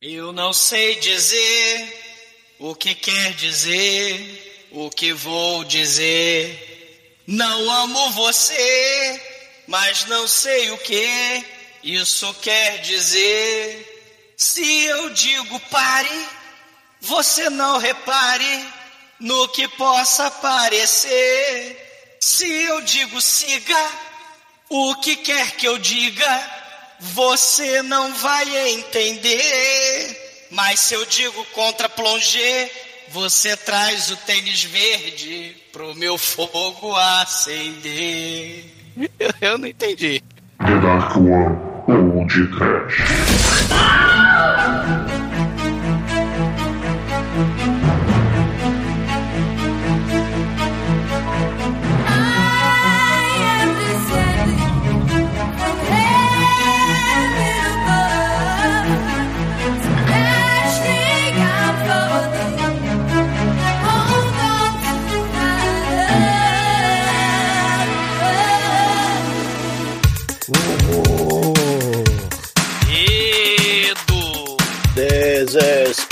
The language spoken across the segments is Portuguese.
Eu não sei dizer o que quer dizer, o que vou dizer. Não amo você, mas não sei o que isso quer dizer. Se eu digo pare, você não repare no que possa parecer. Se eu digo siga, o que quer que eu diga, você não vai entender. Mas se eu digo contra plonger, você traz o tênis verde pro meu fogo acender. Eu, eu não entendi. The Dark One ou de Trash.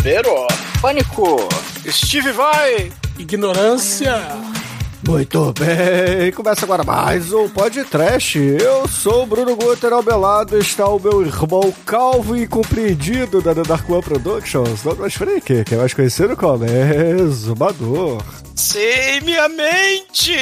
Desespero. Pânico. Steve vai. Ignorância. Muito bem, começa agora mais um podcast. Eu sou o Bruno Guter, ao meu lado está o meu irmão calvo e compreendido da Dark One Productions, Douglas Freak, que é mais conhecido como Exumador. Sei minha mente!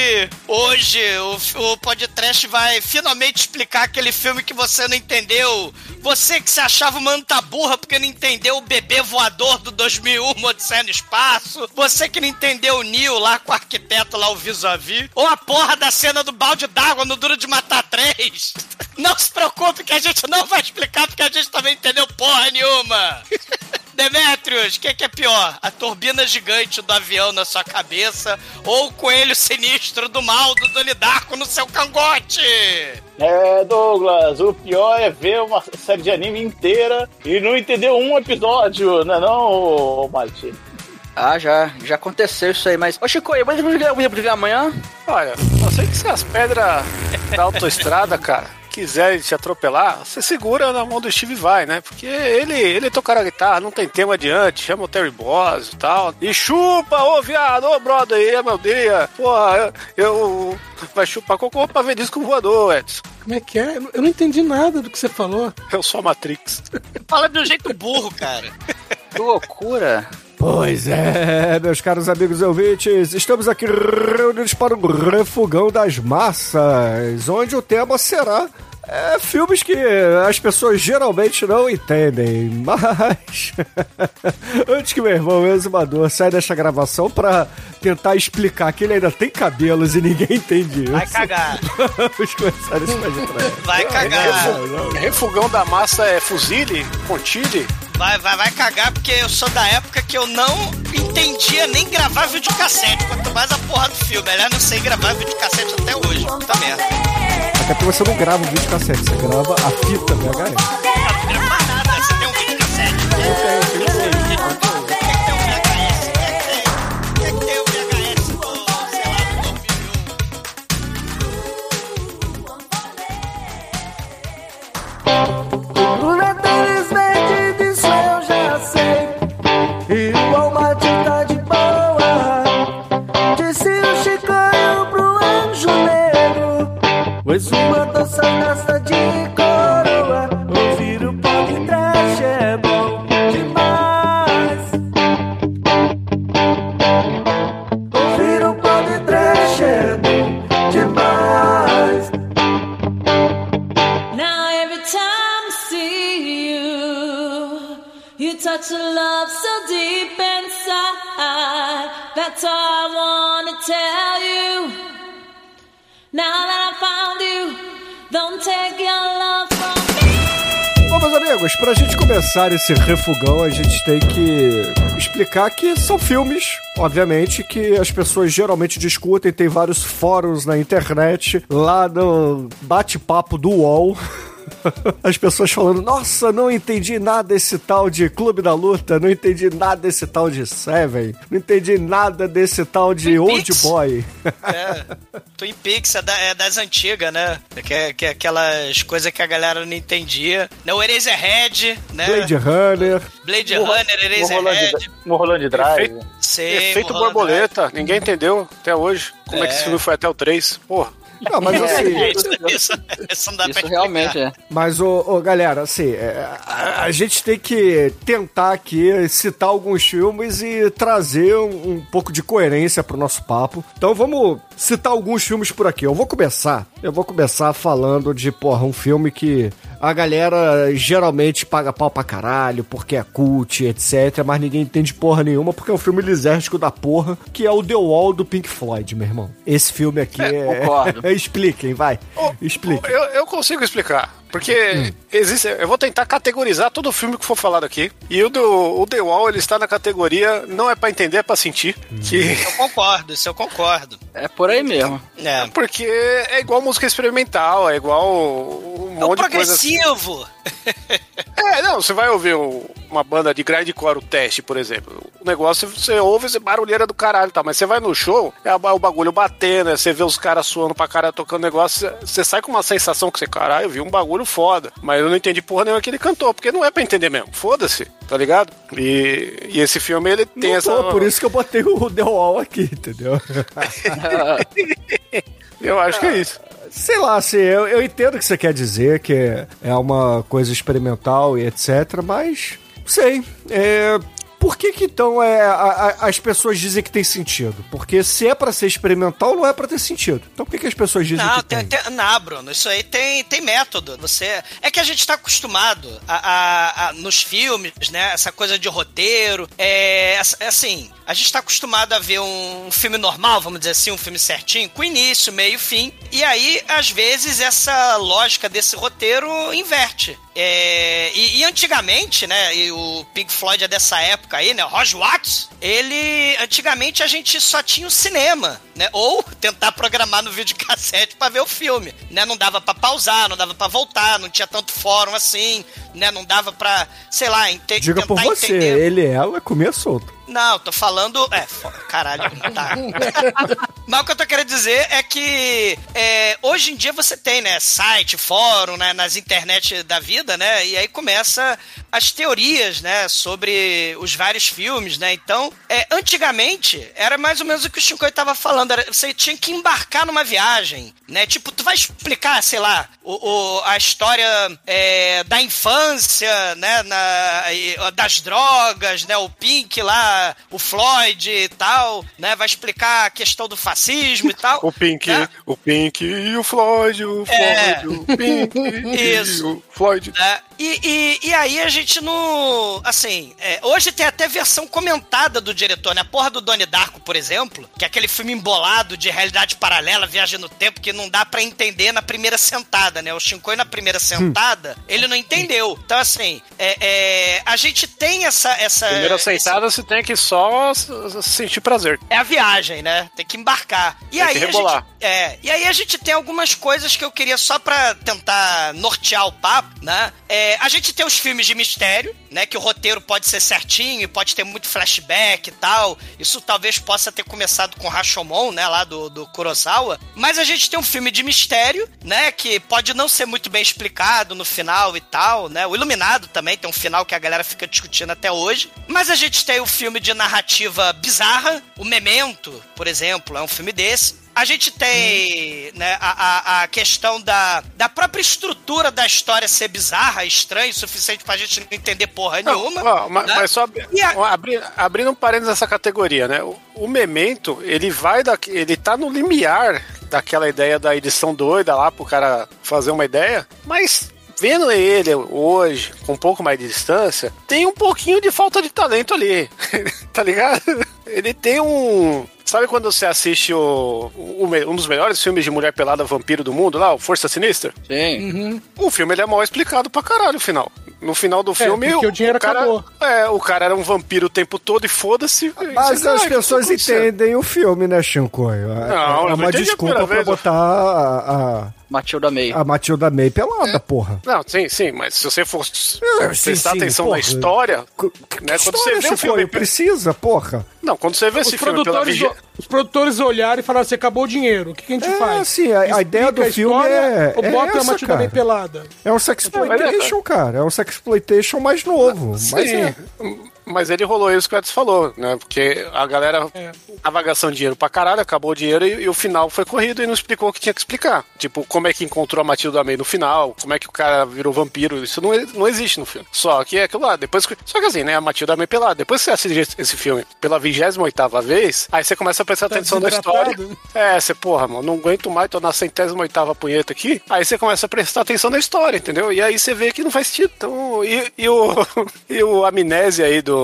Hoje o, o podcast vai finalmente explicar aquele filme que você não entendeu. Você que se achava uma anta burra porque não entendeu o bebê voador do 2001, Odisseia no Espaço. Você que não entendeu o Neo lá com o arquiteto lá, o vis-a-vis. Ou a porra da cena do balde d'água no Duro de Matar 3. Não se preocupe que a gente não vai explicar porque a gente também entendeu porra nenhuma. Demetrius, o que, que é pior? A turbina gigante do avião na sua cabeça ou o coelho sinistro do mal do Donidarco no seu cangote? É, Douglas, o pior é ver uma série de anime inteira e não entender um episódio, não é não? Ah, já, já aconteceu isso aí, mas. Ô Chico, ver, vamos ver amanhã? Olha, eu sei que se as pedras da autoestrada, cara, quiserem te atropelar, você segura na mão do Steve Vai, né? Porque ele, ele tocar a guitarra, não tem tema adiante, chama o Terry Boss e tal. E chupa, ô viado, ô brother aí, meu dia. Porra, eu, eu. Vai chupar cocô pra ver disco voador, Edson. Como é que é? Eu não entendi nada do que você falou. Eu sou a Matrix. Fala de um jeito burro, cara. Que loucura. Pois é, meus caros amigos ouvintes, estamos aqui reunidos para o Refugão das Massas, onde o tema será é, filmes que as pessoas geralmente não entendem, mas antes que meu irmão exumador saia desta gravação para tentar explicar que ele ainda tem cabelos e ninguém entende isso. Vai cagar. Vamos começar esse podcast. Vai cagar. Refugão da massa é fuzile, pontile. Vai, vai, vai cagar, porque eu sou da época que eu não entendia nem gravar videocassete, quanto mais a porra do filme. Aliás, não sei gravar videocassete até hoje. Puta merda. Até porque você não grava o vídeo cassete, você grava a fita VHS. Começar esse refugão, a gente tem que explicar que são filmes, obviamente, que as pessoas geralmente discutem, tem vários fóruns na internet, lá no bate-papo do UOL. As pessoas falando, nossa, não entendi nada desse tal de Clube da Luta, não entendi nada desse tal de Seven, não entendi nada desse tal de Twin Old Peaks. Boy. É, Twin Peaks é, da- é das antigas, né? Que é, que é aquelas coisas que a galera não entendia. Né? O Eraserhead, né? Blade Runner. Blade Runner, Eraserhead. Mulholland Drive. Efeito, Sei, efeito borboleta. Ninguém entendeu até hoje como é, que É. esse filme foi até o 3. Porra. Não, mas assim, Drive. Isso, isso, isso não dá pra Isso explicar. realmente é. Mas, ô, ô, galera, assim, é, a, a gente tem que tentar aqui citar alguns filmes e trazer um, um pouco de coerência pro nosso papo. Então vamos citar alguns filmes por aqui. Eu vou começar. Eu vou começar falando de, porra, um filme que a galera geralmente paga pau pra caralho, porque é cult, etc. Mas ninguém entende porra nenhuma, porque é um filme lisérgico da porra, que é o The Wall do Pink Floyd, meu irmão. Esse filme aqui é. concordo. Expliquem, vai. Expliquem. Eu, eu consigo explicar. Porque existe. Eu vou tentar categorizar todo o filme que for falado aqui. E o, do, o The Wall, ele está na categoria não é pra entender, é pra sentir. Que, Eu concordo, isso eu concordo. É por aí mesmo. É. porque é igual música experimental, é igual um É monte de coisa. assim. É, não, você vai ouvir o- uma banda de grindcore, o teste, por exemplo. O negócio, você ouve, você barulheira do caralho, tá? Mas você vai no show, é o o bagulho batendo, é você vê os caras suando pra caralho, tocando negócio, você- você sai com uma sensação que você, caralho, eu vi um bagulho foda. Mas eu não entendi porra nenhuma que ele cantou, porque não é pra entender mesmo. Foda-se, tá ligado? E, e esse filme, ele tem Não essa... tô, por isso que eu botei o The Wall aqui, entendeu? Eu acho que é isso. Sei lá, assim, eu, eu entendo o que você quer dizer, que é, uma coisa experimental e etc, mas. Sei. É, por que que então é, a- a- as pessoas dizem que tem sentido? Porque se é pra ser experimental, não é pra ter sentido. Então por que, que as pessoas dizem Não, que tem? tem, não, Bruno, isso aí tem, tem método. Você é que a gente tá acostumado a, a- nos filmes, né? Essa coisa de roteiro, é é assim. A gente tá acostumado a ver um, filme normal, vamos dizer assim, um filme certinho, com início, meio, fim. E aí, às vezes, essa lógica desse roteiro inverte. É, e, e antigamente, né? E o Pink Floyd é dessa época aí, né? O Roger Watts, ele. Antigamente a gente só tinha o cinema, né? Ou tentar programar no videocassete pra ver o filme, né? Não dava pra pausar, não dava pra voltar, não tinha tanto fórum assim, né? Não dava pra, sei lá, ente Diga por você, entender. ele e ela comia solto. Não, tô falando. É, caralho, tá. Mas o que eu tô querendo dizer é que é, hoje em dia você tem, né, site, fórum, né, nas internet da vida, né? E aí começa as teorias, né, sobre os vários filmes, né? Então, é, antigamente, era mais ou menos o que o Shinkoi tava falando. Era, você tinha que embarcar numa viagem, né? Tipo, tu vai explicar, sei lá, o, o- a história é, da infância, né? Na, das drogas, né? O Pink lá, o Floyd e tal, né? Vai explicar a questão do fascismo e tal. O Pink, né? o Pink e o Floyd, o Floyd, É. o Pink e Isso. o Floyd. né? E, e, e aí a gente não. Assim, é, hoje tem até versão comentada do diretor, né? A porra do Donnie Darko, por exemplo, que é aquele filme embolado de realidade paralela, viagem no tempo, que não dá pra entender na primeira sentada, né? O Shinkoi na primeira sentada, ele não entendeu. Então, assim, é, é, a gente tem essa. essa Primeira esse- sentada você tem que só sentir prazer. é a viagem, né? Tem que embarcar. E Tem aí que a gente, rebolar. é, e aí a gente tem algumas coisas que eu queria só pra tentar nortear o papo, né? É, a gente tem os filmes de mistério, né? Que o roteiro pode ser certinho e pode ter muito flashback e tal. Isso talvez possa ter começado com Rashomon, né? Lá do, do Kurosawa. Mas a gente tem um filme de mistério, né? Que pode não ser muito bem explicado no final e tal, né? O Iluminado também tem um final que a galera fica discutindo até hoje. Mas a gente tem o filme de narrativa bizarra, o Memento, por exemplo, é um filme desse. A gente tem né, a, a, a questão da, da própria estrutura da história ser bizarra, estranha, o suficiente pra gente não entender porra nenhuma. Ó, ma- né? mas só abri- a- ó, abri- abrindo um parênteses nessa categoria, né? O, o Memento, ele vai da, ele tá no limiar daquela ideia da edição doida lá pro cara fazer uma ideia, mas vendo ele hoje com um pouco mais de distância, tem um pouquinho de falta de talento ali, tá ligado? Ele tem um Sabe quando você assiste o, o- um dos melhores filmes de mulher pelada vampiro do mundo lá, o Força Sinistra? Sim. O filme ele é mal explicado pra caralho, o final. No final do filme, porque o dinheiro cara, acabou. É, o cara era um vampiro o tempo todo e foda-se. Mas as "Ah, pessoas que tá acontecendo?" entendem o filme, né, Shinkoio? É, Não, é uma a desculpa pra vez. botar a, Matilda May. a, a Matilda May pelada, porra. Não, sim, sim, mas se você for É, sim, prestar sim, atenção porra. na história, Que né, quando história, você vê o filme... Precisa, porra. Não, quando você vê Os esse filme pela produtores, vigésima... os produtores olharam e falaram assim: acabou o dinheiro. O que, que a gente É, faz? assim, a- a ideia do Explica filme história é- é bota a essa, Matilda cara. May pelada. É um sexploitation, cara. É um sexploitation mais novo. Mas Sim, é. Mas ele rolou isso que o Edson falou, né? Porque a galera É. tava gastando dinheiro pra caralho, acabou o dinheiro e, e o final foi corrido e não explicou o que tinha que explicar. Tipo, como é que encontrou a Matilda May no final, como é que o cara virou vampiro, isso não, não existe no filme. Só que é aquilo lá, depois. Só que assim, né, a Matilda May pelada, depois que você assiste esse- filme pela 28ª vez, aí você começa a prestar Tá atenção na história. desidratado. É, você, porra, mano, não aguento mais, tô na centésima oitava punheta aqui. Aí você começa a prestar atenção na história, entendeu? E aí você vê que não faz sentido. Então, e, e o, e o amnésia aí do,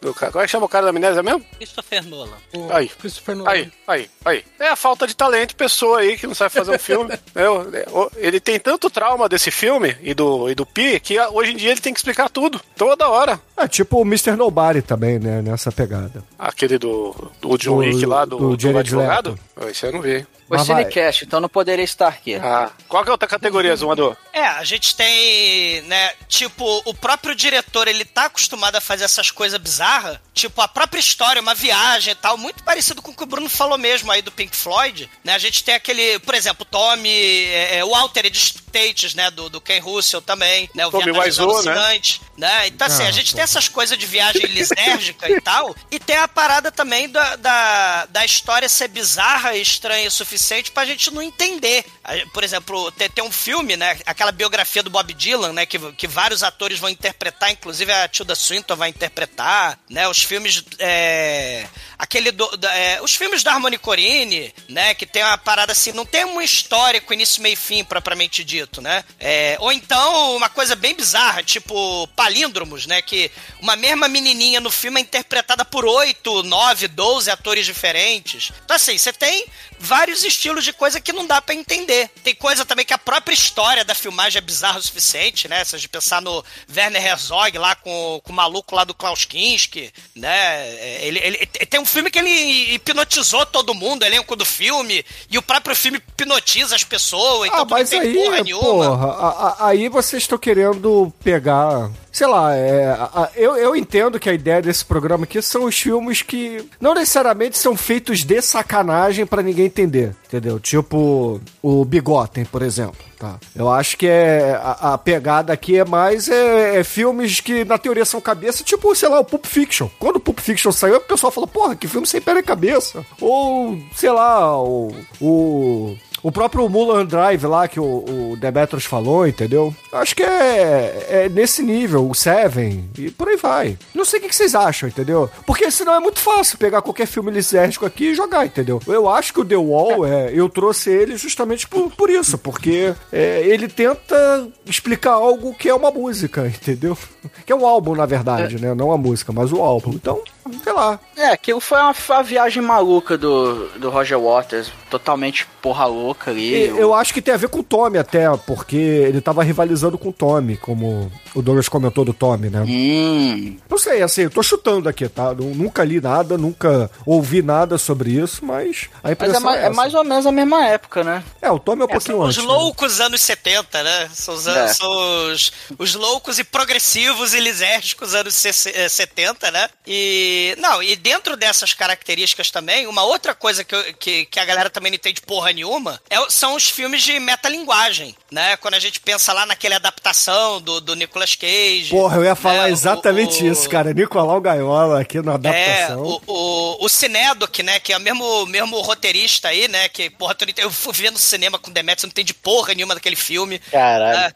do cara. Como é que chama o cara da amnésia mesmo? Christopher Nolan. O Aí. Christopher Nolan. Aí, aí, aí. É a falta de talento, pessoa aí que não sabe fazer um filme. entendeu? Ele tem tanto trauma desse filme e do, e do Pi que hoje em dia ele tem que explicar tudo, toda hora. É tipo o Mr. Nobody também, né? Nessa pegada. Aquele do, do John Do- Wick lá, do, do do, advogado. Leto. Esse eu não vi. Vai. Cinecast, então não poderia estar aqui. Ah, qual que é a outra categoria, Zumador? É, a gente tem, né, tipo, o próprio diretor, ele tá acostumado a fazer essas coisas bizarras, tipo, a própria história, uma viagem e tal, muito parecido com o que o Bruno falou mesmo aí do Pink Floyd, né, a gente tem aquele, por exemplo, Tommy, é, é, o Altered States, né, do, do Ken Russell também, né, o Tommy Wiseau, né? Alucinantes, né, então assim, Ah, a gente pô. tem essas coisas de viagem lisérgica e tal, e tem a parada também da, da, da história ser bizarra e estranha o suficiente pra gente não entender. Por exemplo, tem, tem um filme, né? Aquela biografia do Bob Dylan, né? Que, que vários atores vão interpretar, inclusive a Tilda Swinton vai interpretar, né? Os filmes. É, aquele do, é, os filmes da Harmony Corine, né? Que tem uma parada assim, não tem uma história com início, meio e fim, propriamente dito, né? É, ou então uma coisa bem bizarra, tipo palíndromos, né? Que uma mesma menininha no filme é interpretada por oito, nove, doze atores diferentes. Então, assim, você tem vários estilos de coisa que não dá pra entender. Tem coisa também que a própria história da filmagem é bizarra o suficiente, né? Se a gente pensar no Werner Herzog lá com, com o maluco lá do Klaus Kinski, né? Ele, ele- tem um filme que ele hipnotizou todo mundo, o elenco do filme, e o próprio filme hipnotiza as pessoas, então ah, mas tem aí, porra nenhuma. porra, a- a- aí vocês estão querendo pegar. Sei lá, é, a- eu, eu entendo que a ideia desse programa aqui são os filmes que não necessariamente são feitos de sacanagem pra ninguém entender, entendeu? Tipo o Bigotem, por exemplo. Tá. Eu acho que é a, a pegada aqui é mais é, é filmes que na teoria são cabeça, tipo, sei lá, o Pulp Fiction. Quando o Pulp Fiction saiu, o pessoal falou, porra, que filme sem pé nem cabeça. Ou, sei lá, o, o o próprio Mulan Drive lá que o, o Demetrius falou, entendeu? Acho que é, é nesse nível, o Seven, e por aí vai. Não sei o que vocês acham, entendeu? Porque senão é muito fácil pegar qualquer filme lisérgico aqui e jogar, entendeu? Eu acho que o The Wall, é, eu trouxe ele justamente por, por isso, porque é, ele tenta explicar algo que é uma música, entendeu? Que é um álbum, na verdade, né? Não a música, mas o álbum. Então, sei lá. É, aquilo foi uma, uma viagem maluca do, do Roger Waters, totalmente porra louca ali. E Eu acho que tem a ver com o Tommy até, porque ele tava rivalizando com o Tommy, como o Douglas comentou do Tommy, né? Hum, Não sei, assim, eu tô chutando aqui, tá? Nu- Nunca li nada, nunca ouvi nada sobre isso, mas a mas impressão é, ma- é, é essa. mais ou menos a mesma época, né? É, o Tommy é um pouquinho Os antes. né? loucos anos 70, né? São, os, É. são os, os loucos e progressivos e lisérgicos anos se- eh, 70, né? E. Não, e dentro dessas características também, uma outra coisa que, eu- que, que a galera também não entende porra nenhuma é são os filmes de metalinguagem, né? Quando a gente pensa lá naquele adaptação do, do Nicolas Cage. Porra, eu ia falar né? exatamente O- o- isso, cara. Nicolau Gaiola aqui na É, adaptação. o, o, o Cinedoc, né, que é o mesmo, mesmo roteirista aí, né, que, porra, tu não entende- eu fui vendo cinema com Demetrius, não entendi porra nenhuma daquele filme. Caralho.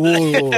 O...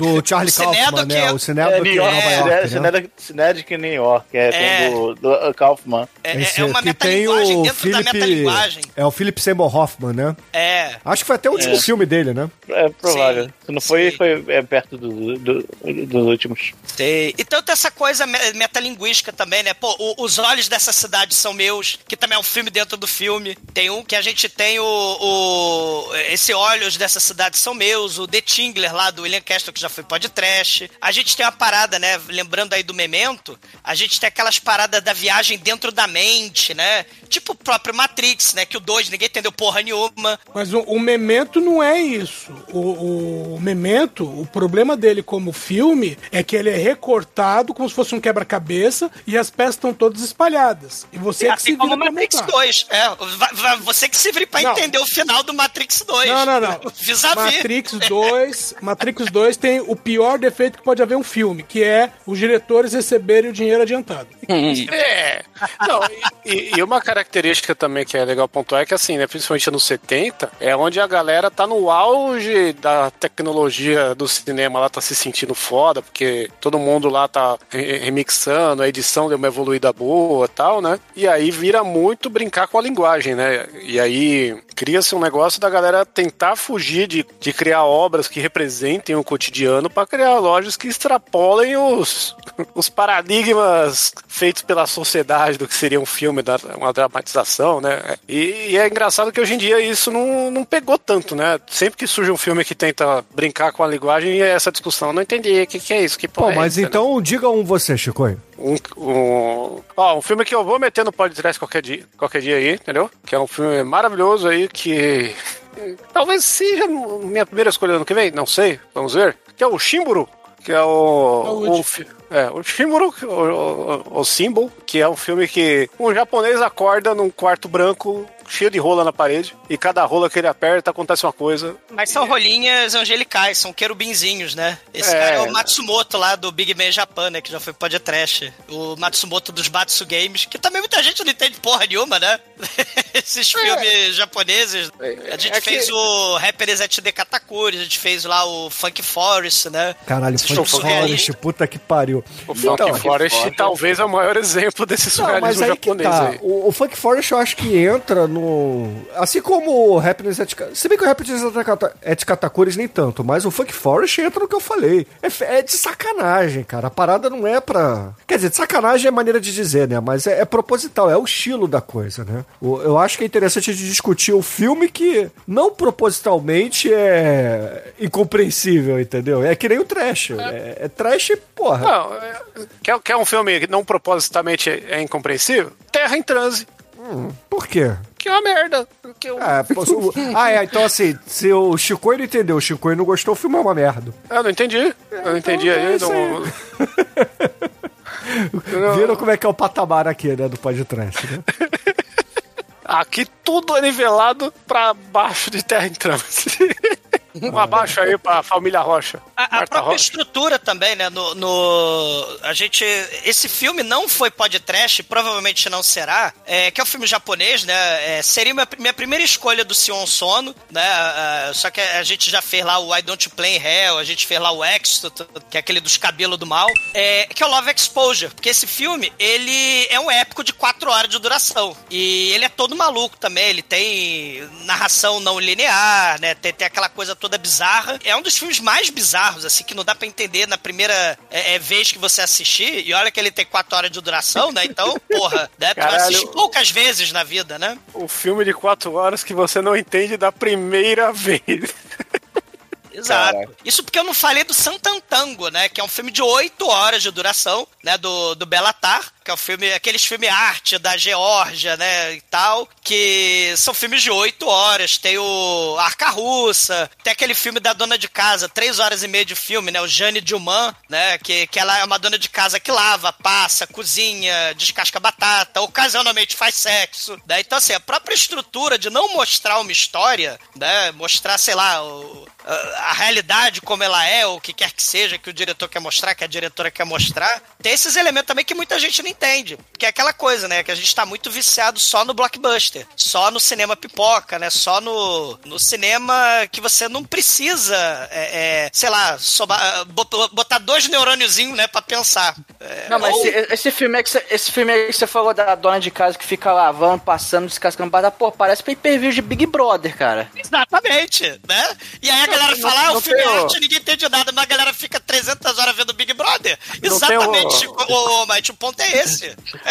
Do Charlie Kaufman, né? é- O Cinedo É, que New é York, Nova York, né? Cinedic- Cinedic em New York, é, É. tem do, do Kaufman. É, é- é uma que tem metalinguagem o dentro da Philip- metalinguagem. É o Philip Seymour Hoffman, né? É. Acho que foi até o último filme dele, né? É provável. Sim, Se não foi, sim. foi é, perto do, do- dos últimos. Sei. Então tem essa coisa me- metalinguística também, né? Pô, o- Os Olhos dessa Cidade São Meus, que também é um filme dentro do filme. Tem um que a gente tem o... o- esse Olhos dessa Cidade São Meus, o The Tingler lá do William Castle, que já foi podcast. A gente tem uma parada, né? Lembrando aí do Memento, a gente tem aquelas paradas da viagem dentro da mente, né? Tipo o próprio Matrix, né? Que o 2 ninguém entendeu porra nenhuma. Mas o, o Memento não é isso. O, o Memento, o problema dele como filme é que ele é recortado como se fosse um quebra-cabeça e as peças estão todas espalhadas. E você é que se Assim como vira o pra Matrix montar. 2. É, você que se vire pra Não. entender o final do Matrix 2. Não, não, não. Vis-a-vis. Matrix 2, Matrix 2 tem o pior defeito que pode haver um filme, que é os diretores receberem o dinheiro adiantado. É. Não, e, e- e uma característica também que é legal pontuar é que, assim, né, principalmente nos 70, é onde a galera tá no auge da tecnologia do cinema, lá tá se sentindo foda, porque todo mundo lá tá re- remixando, a edição deu uma evoluída boa tal, né? E aí vira muito brincar com a linguagem, né? E aí cria-se um negócio da galera tentar fugir de, de criar obras que representem o cotidiano para criar lojas que extrapolem os, os paradigmas feitos pela sociedade do que seria um filme, uma dramatização, né? E, e é engraçado que hoje em dia isso não, não pegou tanto, né? Sempre que surge um filme que tenta brincar com a linguagem, é essa discussão. Não entendi, o que, que é isso? Que Pô, é mas essa, né? então diga um você, Chico. Um, um, ó, um filme que eu vou meter no podcast qualquer dia, qualquer dia aí, entendeu? Que é um filme maravilhoso aí que talvez seja minha primeira escolha ano que vem, não sei, vamos ver. Que é o Shimburu, que é o, o é, o Shimburu, o, o, o Symbol, que é um filme que um japonês acorda num quarto branco cheio de rola na parede e cada rola que ele aperta acontece uma coisa. Mas são rolinhas angelicais, são querubinzinhos, né? Esse É. cara é o Matsumoto lá do Big Man Japan, né? Que já foi podcast. O Matsumoto dos Batsu Games, que também muita gente não entende porra nenhuma, né? Esses filmes japoneses. A gente É que- fez o Rapper ZD Katakuri, a gente fez lá o Funk Forest, né? Caralho, Esses Funk. Forest, puta que pariu. O Funk Então, Forest talvez é o maior exemplo desse Não, mas surrealismo aí que japonês tá. aí. O, o Funk Forest eu acho que entra no. Assim como o Happiness at... Se bem que o Happiness at- at Katakuri nem tanto, mas o Funk Forest entra no que eu falei. É, é de sacanagem, cara. A parada não é pra. Quer dizer, de sacanagem é maneira de dizer, né? Mas é, é proposital, é o estilo da coisa, né? O- eu acho que é interessante de discutir o filme que não propositalmente é incompreensível, entendeu? É que nem o trash. É, é trash, porra. Não, é- quer, quer um filme que não propositalmente é, é incompreensível? Terra em Transe. Por quê? Que é uma merda. Que eu, Ah, pô, o- ah, é, então assim, se o Chico não entendeu, o Chico não gostou, o filme é uma merda. eu não entendi. Eu não entendi então é aí. não- Viram como é que é o patamar aqui, né, do podcast, né? Aqui tudo é nivelado pra baixo de Terra em Transe. Um abaixo aí pra família Rocha. A, a própria Rocha. estrutura também, né? No, no- a gente, esse filme não foi podcast, provavelmente não será. É, que é um filme japonês, né? É, seria minha, minha primeira escolha do Sion Sono, né? ah, só que a gente já fez lá o I Don't Play in Hell, a gente fez lá o Exto, que é aquele dos cabelos do mal, é, que é o Love Exposure, porque esse filme ele é um épico de quatro horas de duração e ele é todo maluco também. Ele tem narração não linear, né? Tem, tem aquela coisa toda bizarra. É um dos filmes mais bizarros, assim, que não dá pra entender na primeira é, é, vez que você assistir. E olha que ele tem quatro horas de duração, né? Então, porra, né? Tu Caralho. assistir poucas vezes na vida, né? O filme de quatro horas que você não entende da primeira vez. Exato. Caraca. Isso porque eu não falei do Santantango, né? Que é um filme de oito horas de duração, né? Do, do Belatar, que é o filme, aqueles filmes arte da Geórgia, né? E tal, que são filmes de oito horas. Tem o Arca Russa, tem aquele filme da dona de casa, três horas e meia de filme, né? O Jane Duman, né? Que, que ela é uma dona de casa que lava, passa, cozinha, descasca batata, ocasionalmente faz sexo, né? Então, assim, a própria estrutura de não mostrar uma história, né? Mostrar, sei lá, o, a, realidade como ela é, ou o que quer que seja que o diretor quer mostrar, que a diretora quer mostrar, tem esses elementos também que muita gente não entende. Porque é aquela coisa, né? Que a gente tá muito viciado só no blockbuster, só no cinema pipoca, né? Só no, no cinema que você não precisa, é, é, sei lá, soba- bot- botar dois neurôniozinhos, né, pra pensar. É, Não, mas ou- esse, esse filme é que você, esse filme aí que você falou da dona de casa que fica lavando, passando, descascando batata, pô, parece pay-per-view de Big Brother, cara. Exatamente, né? E aí a galera Não- fala, ah, o filme é o- arte, ninguém entende nada, mas a galera fica 300 horas vendo Big Brother. Não tem o- Exatamente, Chico. Ô, ô, Mate, o ponto é esse.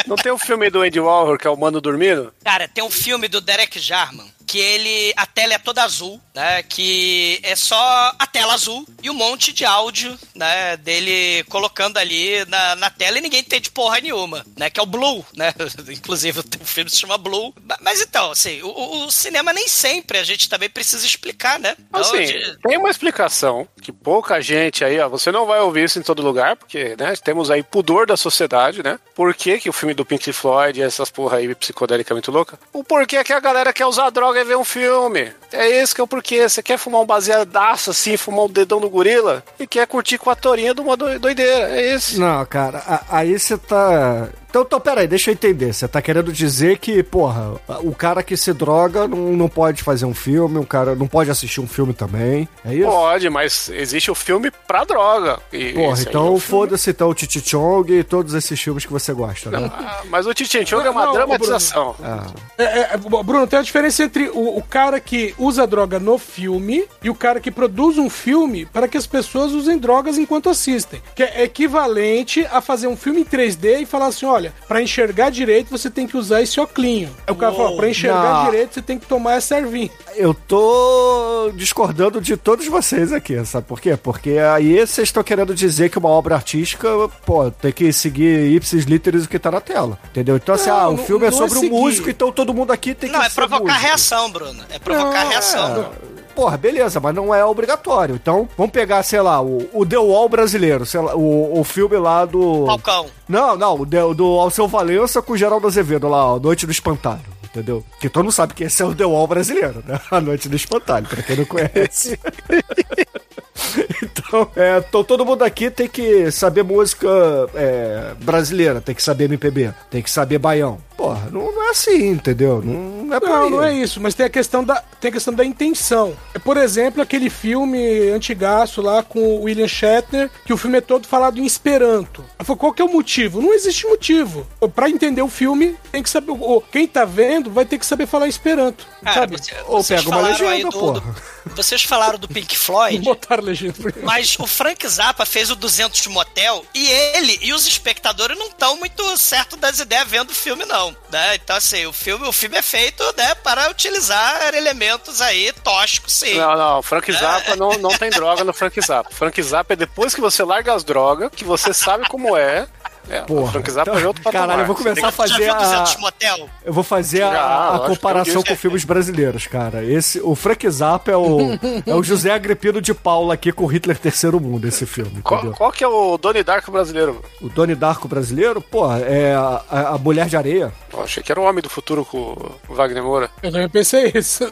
Não tem um filme do Andy Warhol, que é o Mano Dormindo? Cara, tem um filme do Derek Jarman que ele a tela é toda azul, né? Que é só a tela azul e um monte de áudio, né? Dele colocando ali na, na tela e ninguém entende porra nenhuma, né? Que é o Blue, né? Inclusive o filme se chama Blue. Ma- Mas então, assim, o, o- o cinema nem sempre a gente também precisa explicar, né? Então, Assim, de- tem uma explicação que pouca gente aí, ó, você não vai ouvir isso em todo lugar, porque, né, temos aí pudor da sociedade, né? Por que, que o filme do Pink Floyd e essas porra aí psicodélica muito louca? O porquê que a galera quer usar droga e ver um filme. É esse que é o porquê. Você quer fumar um baseadaço assim, fumar um dedão do gorila e quer curtir com a torinha de uma doi- doideira. É esse. Não, cara, a- aí você tá. Então, então, peraí, deixa eu entender. Você tá querendo dizer que, porra, o cara que se droga não, não pode fazer um filme, o cara não pode assistir um filme também. É isso? Pode, mas existe o filme pra droga. E Porra, é então filme- foda-se então o Titi Chong e todos esses filmes que você gosta, né? Ah, mas o Titi Chong é uma Não, dramatização. Ah, É, é, Bruno, tem uma diferença entre o, o cara que usa droga no filme e o cara que produz um filme para que as pessoas usem drogas enquanto assistem. Que é equivalente a fazer um filme em 3D e falar assim: olha, para enxergar direito você tem que usar esse oclinho. Aí o cara fala: pra enxergar Não. direito você tem que tomar essa ervinha. eu tô discordando de todos vocês aqui, sabe por quê? Porque aí vocês estão querendo dizer que uma obra artística, pô, tem que seguir ipsis literis o que tá na tela, entendeu? Então, assim, Não, ah, o não- filme é não é sobre o seguir. músico, então todo mundo aqui tem Não, que é ser provocar músico. reação, Bruno. É provocar Não, reação. É, Porra, beleza, mas não é obrigatório. Então, vamos pegar, sei lá, o, o The Wall brasileiro, sei lá, o, o filme lá do. Falcão. Não, não, o The- do Alceu Valença com o Geraldo Azevedo lá, ó, Noite do Espantalho. Entendeu? Que todo mundo sabe que esse é o The Wall brasileiro, né? A Noite do Espantalho, pra quem não conhece. então, é, então, todo mundo aqui tem que saber música é, brasileira, tem que saber MPB, tem que saber baião. Porra, não, não é assim, entendeu? Não, não é Não, não é isso, mas tem a questão da, tem a questão da intenção. É, Por exemplo, aquele filme antigaço lá com o William Shatner, que o filme é todo falado em Esperanto. Eu falei, Qual que é o motivo? Não existe motivo. Pra entender o filme, tem que saber. Quem tá vendo vai ter que saber falar Esperanto. Cara, sabe? você- Ou vocês pega uma legenda, do, porra. do- Vocês falaram do Pink Floyd. Botaram legenda. Mas o Frank Zappa fez o 200 de motel e ele e os espectadores não estão muito certo das ideias vendo o filme, não. Né? Então, assim, o filme, o filme é feito né, para utilizar elementos aí tóxicos, sim. Não, não, Frank Zappa não, não tem droga no Frank Zappa. Frank Zappa é depois que você larga as drogas, que você sabe como é. É, o Porra, Frank Zappa então- é outro patamar. caralho, eu vou começar a fazer a- 200 de motel? Eu vou fazer a, Já, a lógico, comparação eu vi. com filmes brasileiros, cara. Esse, o Frank Zappa é o, é o José Agripino de Paula aqui com Hitler Terceiro Mundo, esse filme, que- Qual, entendeu? qual que é o Donnie Darko brasileiro? O Doni Darko brasileiro, pô, é a, a- a Mulher de Areia. Eu achei que era o Homem do Futuro com o Wagner Moura. Eu também pensei isso.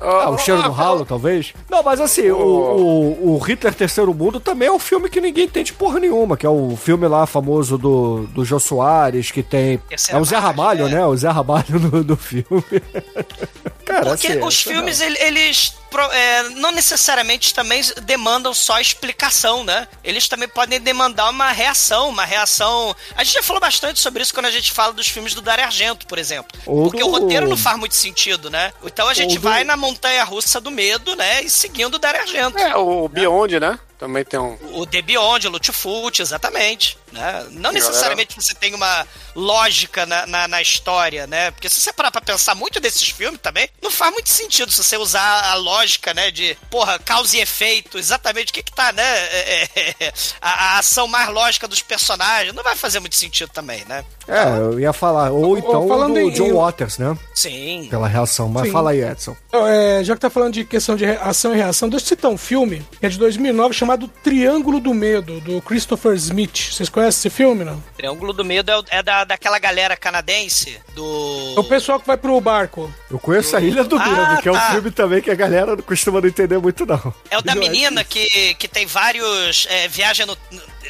Ah, o Cheiro do Ralo, talvez? Não, mas assim, o, o, o Hitler Terceiro Mundo também é um filme que ninguém entende porra nenhuma, que é o filme lá famoso do, do Jô Soares, que tem... É o Zé Ramalho, é. né? O Zé Ramalho no, do filme. Cara, Porque assim, os é filmes, ele- eles é, não necessariamente também demandam só explicação, né? Eles também podem demandar uma reação, uma reação... A gente já falou bastante sobre isso quando a gente fala dos filmes do Dario Argento, por exemplo. Ou Porque do- o roteiro não faz muito sentido, né? Então a gente do- vai na montanha-russa do medo, né? E seguindo o Dario Argento. É, o Beyond, né? Também tem um. O The Beyond, o Lutfut, exatamente. Né? Não necessariamente você tem uma lógica na, na, na história, né? Porque se você parar pra pensar muito desses filmes também, não faz muito sentido se você usar a lógica, né? De, porra, causa e efeito, exatamente o que que tá, né? é, é, é, a, a ação mais lógica dos personagens, não vai fazer muito sentido também, né? É, eu ia falar. Ou então falando do em- John Waters, né? Sim. Pela reação. Mas Sim. fala aí, Edson. É, já que tá falando de questão de ação e reação, deixa eu citar um filme que é de 2009 chamado Triângulo do Medo, do Christopher Smith. Vocês conhecem esse filme, não? Triângulo do Medo é, é da, daquela galera canadense do. É o pessoal que vai pro barco. Eu conheço a Ilha do Ah, Medo, que é um tá. filme também que a galera não costuma não entender muito, não. É o da Não menina que, que tem vários. É, viaja no.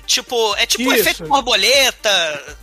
Tipo. É tipo um efeito borboleta.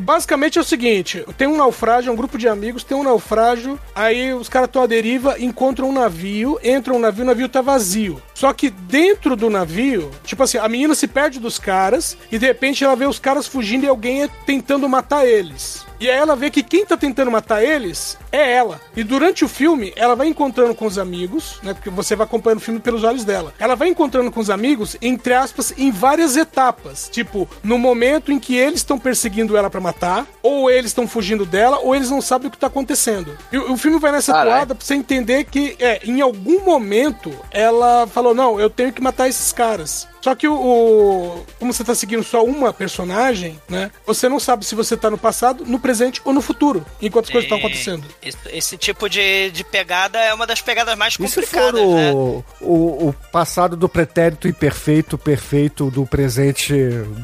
Basicamente é o seguinte: tem um naufrágio, é um grupo de amigos, tem um naufrágio, aí os caras estão à deriva, encontram um navio, entram no navio, o navio tá vazio. Só que dentro do navio, tipo assim, a menina se perde dos caras e de repente ela vê os caras fugindo e alguém é tentando matar eles. E aí ela vê que quem tá tentando matar eles é ela. E durante o filme, ela vai encontrando com os amigos, né? Porque você vai acompanhando o filme pelos olhos dela. Ela vai encontrando com os amigos, entre aspas, em várias etapas. Tipo, no momento em que eles estão perseguindo ela pra matar, ou eles estão fugindo dela, ou eles não sabem o que tá acontecendo. E o, filme vai nessa Caralho. toada pra você entender que, é, em algum momento, ela falou: não, eu tenho que matar esses caras. Só que o, o- Como você tá seguindo só uma personagem, né? Você não sabe se você tá no passado, no presente ou no futuro, enquanto as coisas estão acontecendo. Esse, esse tipo de, de pegada é uma das pegadas mais E se for complicadas, né? o, o, o passado do pretérito imperfeito, perfeito do presente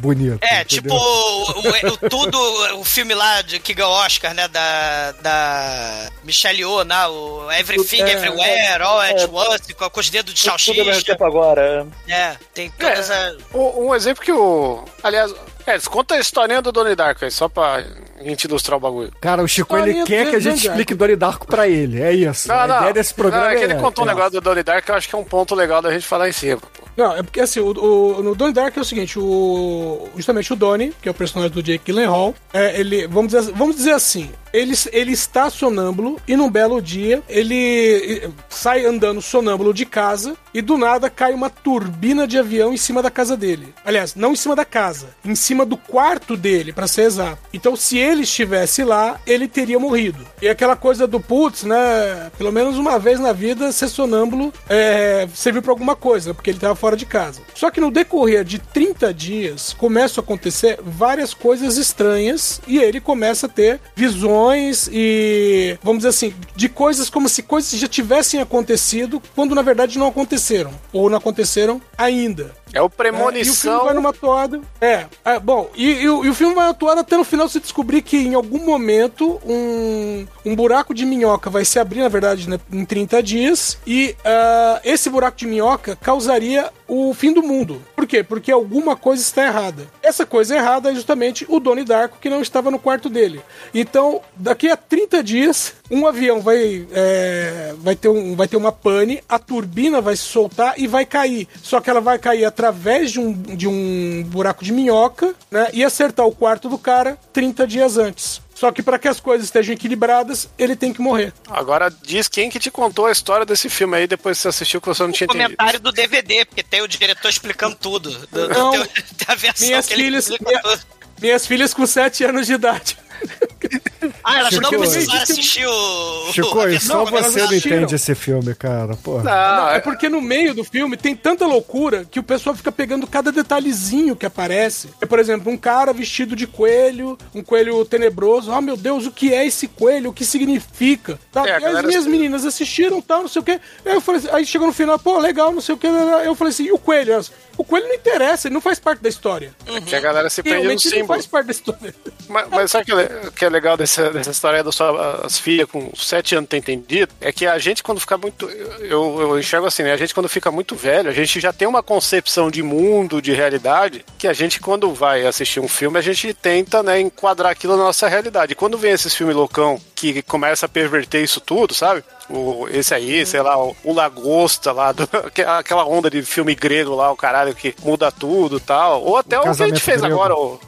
bonito? É, entendeu? tipo o, o- o- tudo, o filme lá de que ganhou Oscar, né? Da, da Michelle Yeoh, né? O Everything, É, Everywhere, All at é. Once, com, com os dedos de Tudo ao mesmo salsicha. tempo agora. É, tem as... Um, um exemplo que o. Aliás, é, conta a historinha do Donnie Darko aí, só pra gente ilustrar o bagulho. Cara, o Chico, ele quer que a gente Donnie explique Donnie Darko pra ele. É isso. a ideia desse programa não, é que ele essa. contou um negócio do Donnie Darko que eu acho que é um ponto legal da gente falar em cima. Não, é porque assim, o, o- no Donnie Dark é o seguinte, o, justamente o Donnie, que é o personagem do Jake Gyllenhaal, é, ele, vamos dizer, vamos dizer assim, ele, ele está sonâmbulo e num belo dia ele sai andando sonâmbulo de casa e do nada cai uma turbina de avião em cima da casa dele. Aliás, não em cima da casa, em cima do quarto dele, pra ser exato. Então, se ele estivesse lá, ele teria morrido. E aquela coisa do putz, né? Pelo menos uma vez na vida, ser sonâmbulo é, serviu pra alguma coisa, porque ele tava fora de casa. Só que no decorrer de 30 dias, começam a acontecer várias coisas estranhas e ele começa a ter visões e, vamos dizer assim, de coisas como se coisas já tivessem acontecido, quando na verdade não aconteceram. Ou não aconteceram ainda. É o É, e o filme Premonição. vai numa toada. É, é, bom, e, e o, e o filme vai numa toada até no final você descobrir que em algum momento um, um buraco de minhoca vai se abrir, na verdade, né, em 30 dias, e ah, esse buraco de minhoca causaria o fim do mundo. Por quê? Porque alguma coisa está errada. Essa coisa errada é justamente o Donnie Darko que não estava no quarto dele. Então, daqui a 30 dias, um avião vai, é, vai, ter, um, vai ter uma pane, a turbina vai se soltar e vai cair. Só que ela vai cair através de um, de um buraco de minhoca, né? E acertar o quarto do cara 30 dias antes. Só que para que as coisas estejam equilibradas, ele tem que morrer. Agora diz quem que te contou a história desse filme aí depois que você assistiu que você não tinha entendido. Comentário do DVD, porque tem o diretor explicando tudo. Do, Não. tem, tem a versão Minhas filhas, minha- tudo. minhas filhas com 7 anos de idade. Ah, não Chico, precisaram Chico, assistir o. Chico, e só elas você não entende esse filme, cara. Porra. Não, Não, é é- porque no meio do filme tem tanta loucura que o pessoal fica pegando cada detalhezinho que aparece. É, por exemplo, um cara vestido de coelho, um coelho tenebroso. Ah, meu Deus, o que é esse coelho? O que significa? Tá? É, E as minhas meninas assistiram, tal, não sei o quê. Aí, eu falei assim- aí chegou no final, pô, legal, não sei o quê. Eu falei assim, e o coelho? Elas, o coelho não interessa, ele não faz parte da história. que a galera se prende no Realmente ele não símbolo. faz parte da história. Mas, mas sabe o que, é que é legal dessa história das suas filhas com 7 anos ter entendido? É que a gente, quando fica muito. Eu, eu enxergo assim, né? A gente, quando fica muito velho, a gente já tem uma concepção de mundo, de realidade, que a gente, quando vai assistir um filme, a gente tenta, né, enquadrar aquilo na nossa realidade. E quando vem esses filmes loucão que começa a perverter isso tudo, sabe? O, esse aí, sei lá, o, o Lagosta lá, do- aquela onda de filme grego lá, o caralho que muda tudo e tal. Ou até o, que a gente fez Grego. agora, o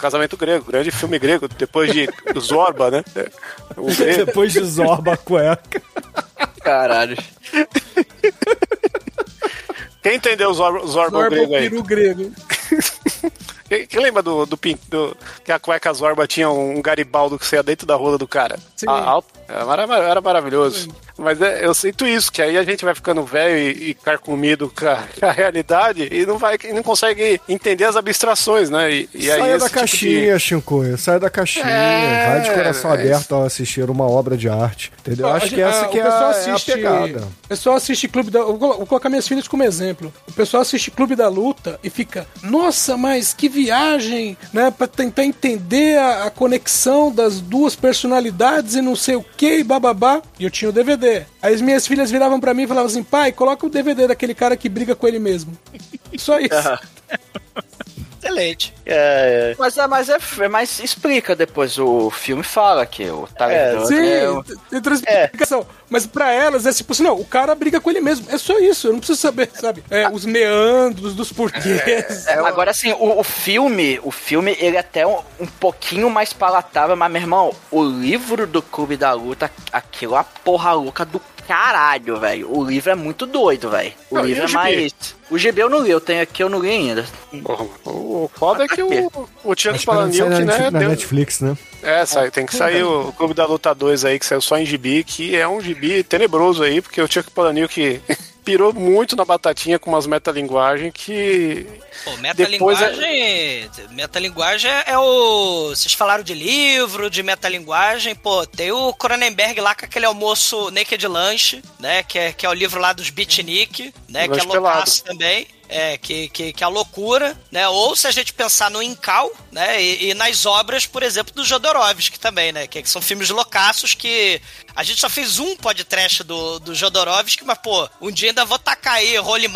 Casamento Grego, grande filme grego, depois de Zorba, né? Grego. Depois de Zorba a cueca. Caralho. Quem entendeu o Zorba, Zorba Zorba grego o aí? peru grego. Quem, quem lembra do, do, do- que a cueca Zorba tinha um garibaldo que saía dentro da rola do cara? Sim. A- alto- era, mara- era maravilhoso. Mas é, eu sinto isso, que aí a gente vai ficando velho e, e carcomido com a, com a realidade e não, vai, e não consegue entender as abstrações, né? E, e Saia da tipo de- caixinha, Shinkoio. Saia da caixinha. É, vai de coração é aberto ao assistir uma obra de arte. Entendeu? Acho a que essa ah, que o é, pessoal a- assiste, é a pegada. O pessoal assiste Clube da... Vou colocar minhas filhas como exemplo. O pessoal assiste Clube da Luta e fica... Nossa, mas que viagem, né? Pra tentar entender a, a conexão das duas personalidades e não sei o que e bababá. E eu tinha o DVD. Aí as minhas filhas viravam pra mim e falavam assim... Pai, coloca o DVD daquele cara que briga com ele mesmo. Só isso. Excelente. É, Mas, é- mas, é, mas explica depois. O filme fala que o Tyler É, Sim, é o- tem explicação. Mas pra elas é tipo assim, não, o cara briga com ele mesmo. É só isso, eu não preciso saber, sabe? É, os meandros, dos porquês. É, agora assim, o, o filme, o filme, ele é até um, um pouquinho mais palatável, mas meu irmão, o livro do Clube da Luta, aquilo é uma porra louca do caralho, velho. O livro é muito doido, velho. O Não, livro o é mais. O GB eu não li, eu tenho aqui, eu não li ainda. O foda é que o, o Tiago na, né? na deu- Netflix, né? É, sai, tem que sair o Clube da Luta 2 aí, que saiu só em gibi, que é um gibi tenebroso aí, porque o Chuck Palahniuk pirou muito na batatinha com umas metalinguagens que... Pô, Depois é- metalinguagem. Metalinguagem é o. Vocês falaram de livro, de metalinguagem. Pô, tem o Cronenberg lá com aquele almoço Naked Lunch, né? Que é, que é o livro lá dos beatnik, né? Lanche que é loucaço também. É, que, que, que a loucura, né? Ou se a gente pensar no Incal, né? E, e nas obras, por exemplo, do Jodorowsky também, né? Que, são filmes loucaços que a gente só fez um podcast do, do Jodorowsky, mas, pô, um dia ainda vou tacar aí Holy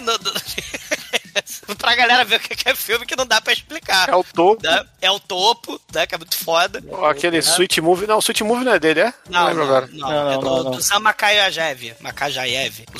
no, do- pra galera ver o que é filme que não dá pra explicar. É o topo. né? É o topo, né? Que é muito foda. Aquele Sweet Movie... Não, o Sweet Movie não é dele, é? Não, lembro não, agora. não, Não, é não, do, não, não. do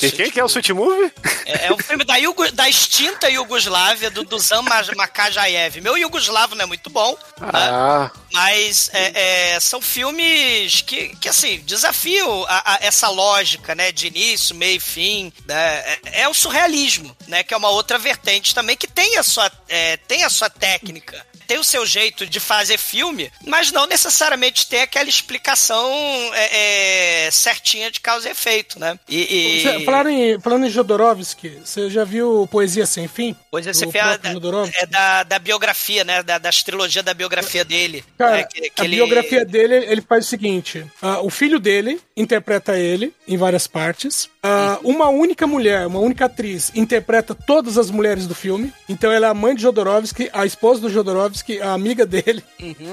E quem que é o Sweet Movie? É, é o filme da, Yugo- da extinta Iugoslávia, do, do Zan Ma- Makajayev. Meu Iugoslavo não é muito bom, né? Ah, Mas é, é, são filmes que, que assim, desafiam a- a- essa lógica, né? De início, meio e fim. Né? É, é o surrealismo, né? Que é uma outra vertente também que tem a sua, é, tem a sua técnica. Tem o seu jeito de fazer filme, mas não necessariamente tem aquela explicação é, é, certinha de causa e efeito, né? E, e... Falando em, falando em Jodorowsky, você já viu Poesia Sem Fim? Pois é, você Do fez a, próprio Jodorowsky? é da, da biografia, né? Da, das trilogias da biografia dele. Cara, né? Que- que a ele- biografia dele, ele faz o seguinte: ah, o filho dele interpreta ele em várias partes. Ah, uma única mulher, uma única atriz, interpreta todas as mulheres do filme. Então ela é a mãe de Jodorowsky, a esposa do Jodorowsky, a amiga dele.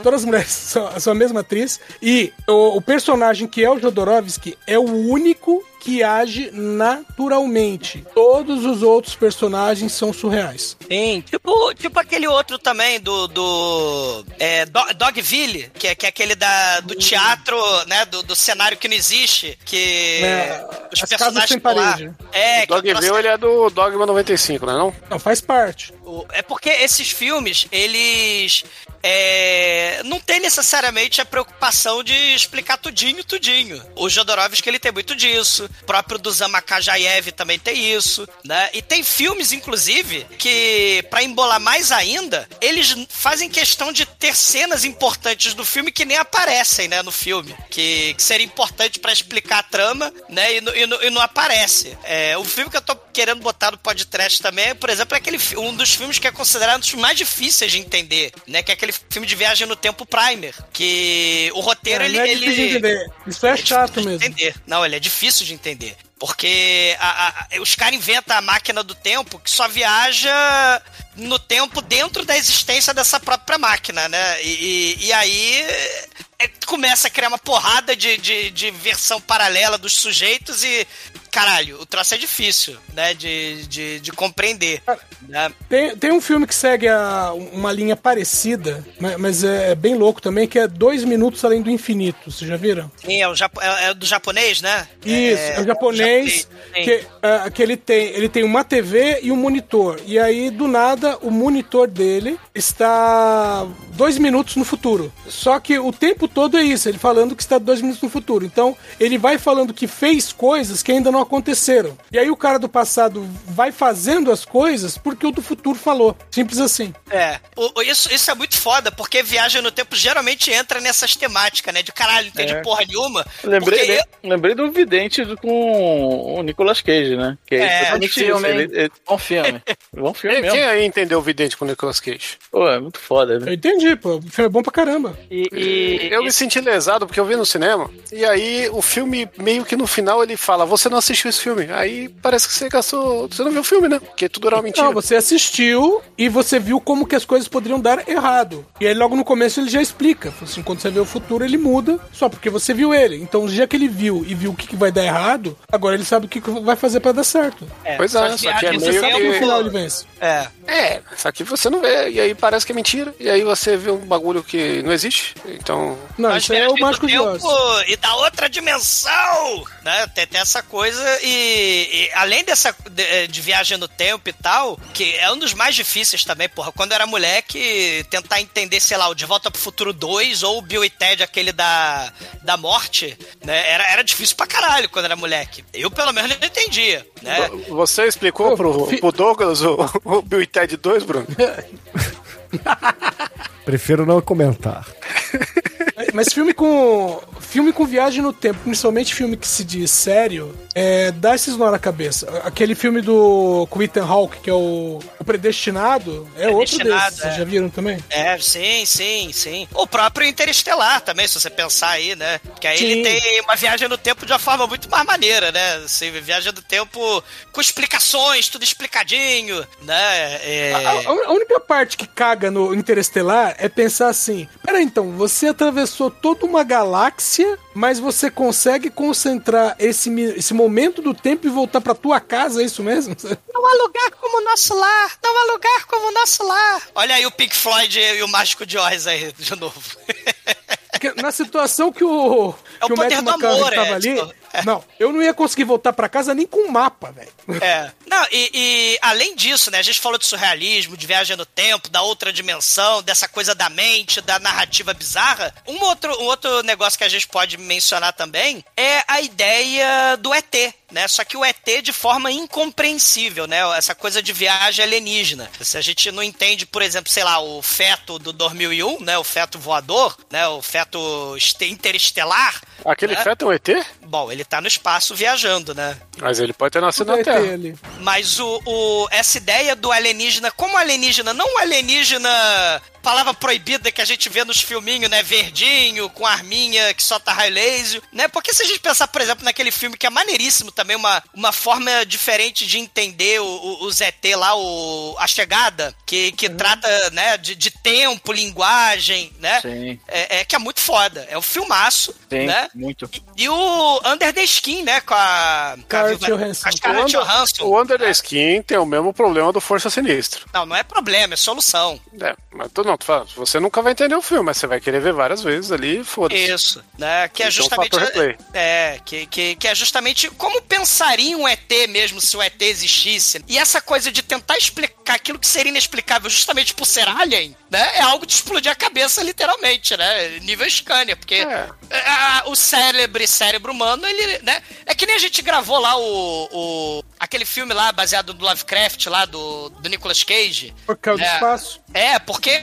Todas as mulheres são, são a mesma atriz. E o, o personagem que é o Jodorowsky é o único que age naturalmente. Todos os outros personagens são surreais. Sim, tipo, tipo aquele outro também do. do é, Do- Dogville, que é, que é aquele da, do teatro, né? Do, do cenário que não existe. Que. É, os As personagens Casas Sem lá. Parede. É, o que é um Dogville troço- ele é do Dogma 95, não é não? Não, faz parte. O- É porque esses filmes, eles é, não tem necessariamente a preocupação de explicar tudinho, tudinho. O Jodorowsky, ele tem muito disso. O próprio do Zamakajayev também tem isso, né? E tem filmes, inclusive, que, pra embolar mais ainda, eles fazem questão de ter cenas importantes do filme que nem aparecem, né, no filme. Que, que seria importante pra explicar a trama, né, e, e e não aparece. É, o filme que eu tô querendo botar no podcast também, por exemplo, é aquele, um dos filmes que é considerado um dos mais difíceis de entender, né? Que é aquele filme de viagem no tempo Primer. Que o roteiro, É, ele. não é ele- difícil de entender. Isso é chato difícil de mesmo. entender. Não, ele é difícil de entender. Porque a- a- os caras inventam a máquina do tempo que só viaja no tempo dentro da existência dessa própria máquina, né? E, e- e aí é, começa a criar uma porrada de, de, de versão paralela dos sujeitos e. Caralho, o troço é difícil, né? De, de, de compreender. né? Tem, tem um filme que segue a- uma linha parecida, ma- mas é bem louco também, que é Dois Minutos Além do Infinito. Vocês já viram? Sim, é, o japo- é- é do japonês, né? Isso, é, o japonês japonês, que, ah, que ele tem ele tem uma TV e um monitor. E aí, do nada, o monitor dele está dois minutos no futuro. Só que o tempo todo é isso, ele falando que está dois minutos no futuro. Então, ele vai falando que fez coisas que ainda não aconteceram. E aí o cara do passado vai fazendo as coisas porque o do futuro falou. Simples assim. É, o- o- isso, isso é muito foda, porque viagem no tempo geralmente entra nessas temáticas, né? De caralho, não entendi É. porra nenhuma. Lembrei, lembrei do vidente do- com o Nicolas Cage, né? Que É, exatamente de filme? Ele, ele, Bom filme. bom filme Quem, mesmo. quem aí entendeu o vidente com o Nicolas Cage? Pô, é muito foda, né? Eu entendi, pô. O filme é bom pra caramba. E, e- Eu me senti lesado porque eu vi no cinema e aí o filme, meio que no final, ele fala: Você não assistiu esse filme. Aí parece que você gastou. Você não viu o filme, né? Porque tudo era uma mentira. Não, você assistiu e você viu como que as coisas poderiam dar errado. E aí logo no começo ele já explica. Assim, quando você vê o futuro, ele muda só porque você viu ele. Então, já que ele viu e viu o que, que vai dar errado, agora ele sabe o que, que vai fazer pra dar certo. Pois é, só que é meio sabe que no final ele vence. É. É, só que você não vê, e aí parece que é mentira, e aí você vê um bagulho que não existe. Então. Não, Mas isso aí é o mágico de Oz. e da outra dimensão, né? Tem, tem essa coisa e, e além dessa de, de viagem no tempo e tal, que é um dos mais difíceis também, porra. Quando eu era moleque, tentar entender, sei lá, o De Volta pro Futuro 2 ou o Bill e Ted, aquele da, da morte, né? Era, era difícil pra caralho quando era moleque. Eu, pelo menos, não entendia, né? Você explicou pro, pro Douglas o, o Bill e Ted 2, Bruno? Prefiro não comentar. Mas filme com. Filme com viagem no tempo, principalmente filme que se diz sério, é, dá esses nó na cabeça. Aquele filme do com Ethan Hawke, que é o, o Predestinado, é outro Predestinado, desses. Vocês é. já viram também? É, sim, sim, sim. O próprio Interestelar também, se você pensar aí, né? Que aí Sim. ele tem uma viagem no tempo de uma forma muito mais maneira, né? Assim, viagem no tempo com explicações, tudo explicadinho, né? É... A, a- a única parte que caga no Interestelar é pensar assim: pera então, você atravessou toda uma galáxia, mas você consegue concentrar esse, esse momento do tempo e voltar pra tua casa, é isso mesmo? Não há lugar como o nosso lar, não há lugar como o nosso lar. Olha aí o Pink Floyd e o Mágico de Oz aí, de novo. Porque na situação que o, É o que o poder Matthew do amor, é, ali, tipo. Não, eu não ia conseguir voltar pra casa nem com mapa, velho. É. Não, e, e além disso, né? A gente falou de surrealismo, de viagem no tempo, da outra dimensão, dessa coisa da mente, da narrativa bizarra. Um outro, um outro negócio que a gente pode mencionar também é a ideia do ET. Né? Só que o ET de forma incompreensível, né? Essa coisa de viagem alienígena. Se a gente não entende, por exemplo, sei lá, o feto do 2001, né? O feto voador, né? O feto este- interestelar. Aquele né? feto é um ET? Bom, ele tá no espaço viajando, né? Mas ele pode ter nascido na Terra. ali. Mas o, o- essa ideia do alienígena, como alienígena, não um alienígena, palavra proibida que a gente vê nos filminhos, né? Verdinho, com arminha que solta raio laser, né? Porque se a gente pensar, por exemplo, naquele filme que é maneiríssimo também, uma, uma forma diferente de entender o, o, o ZT lá, o, a chegada, que, que trata, né, de, de tempo, linguagem, né? Sim. É, é que é muito foda. É um filmaço, Sim, né? muito. E, e o Under the Skin, né? Com a. com a Viva- Johansson. Scarlett O Under- Johansson. O Under the Skin tem o mesmo problema do Força Sinistro. Não, não é problema, é solução. É, mas tu não, tu fala, você nunca vai entender o filme, mas você vai querer ver várias vezes ali, foda-se. Isso, né? Que é Então, justamente. É, que, que, que é justamente como pensaria um ET mesmo se o ET existisse. E essa coisa de tentar explicar aquilo que seria inexplicável justamente por ser alien, né? É algo de explodir a cabeça, literalmente, né? Nível Scania, porque É. é, a- o cérebro cérebro humano, ele, né? É que nem a gente gravou lá o. o aquele filme lá baseado no Lovecraft, lá do, do Nicolas Cage. Por causa do É. espaço. É, porque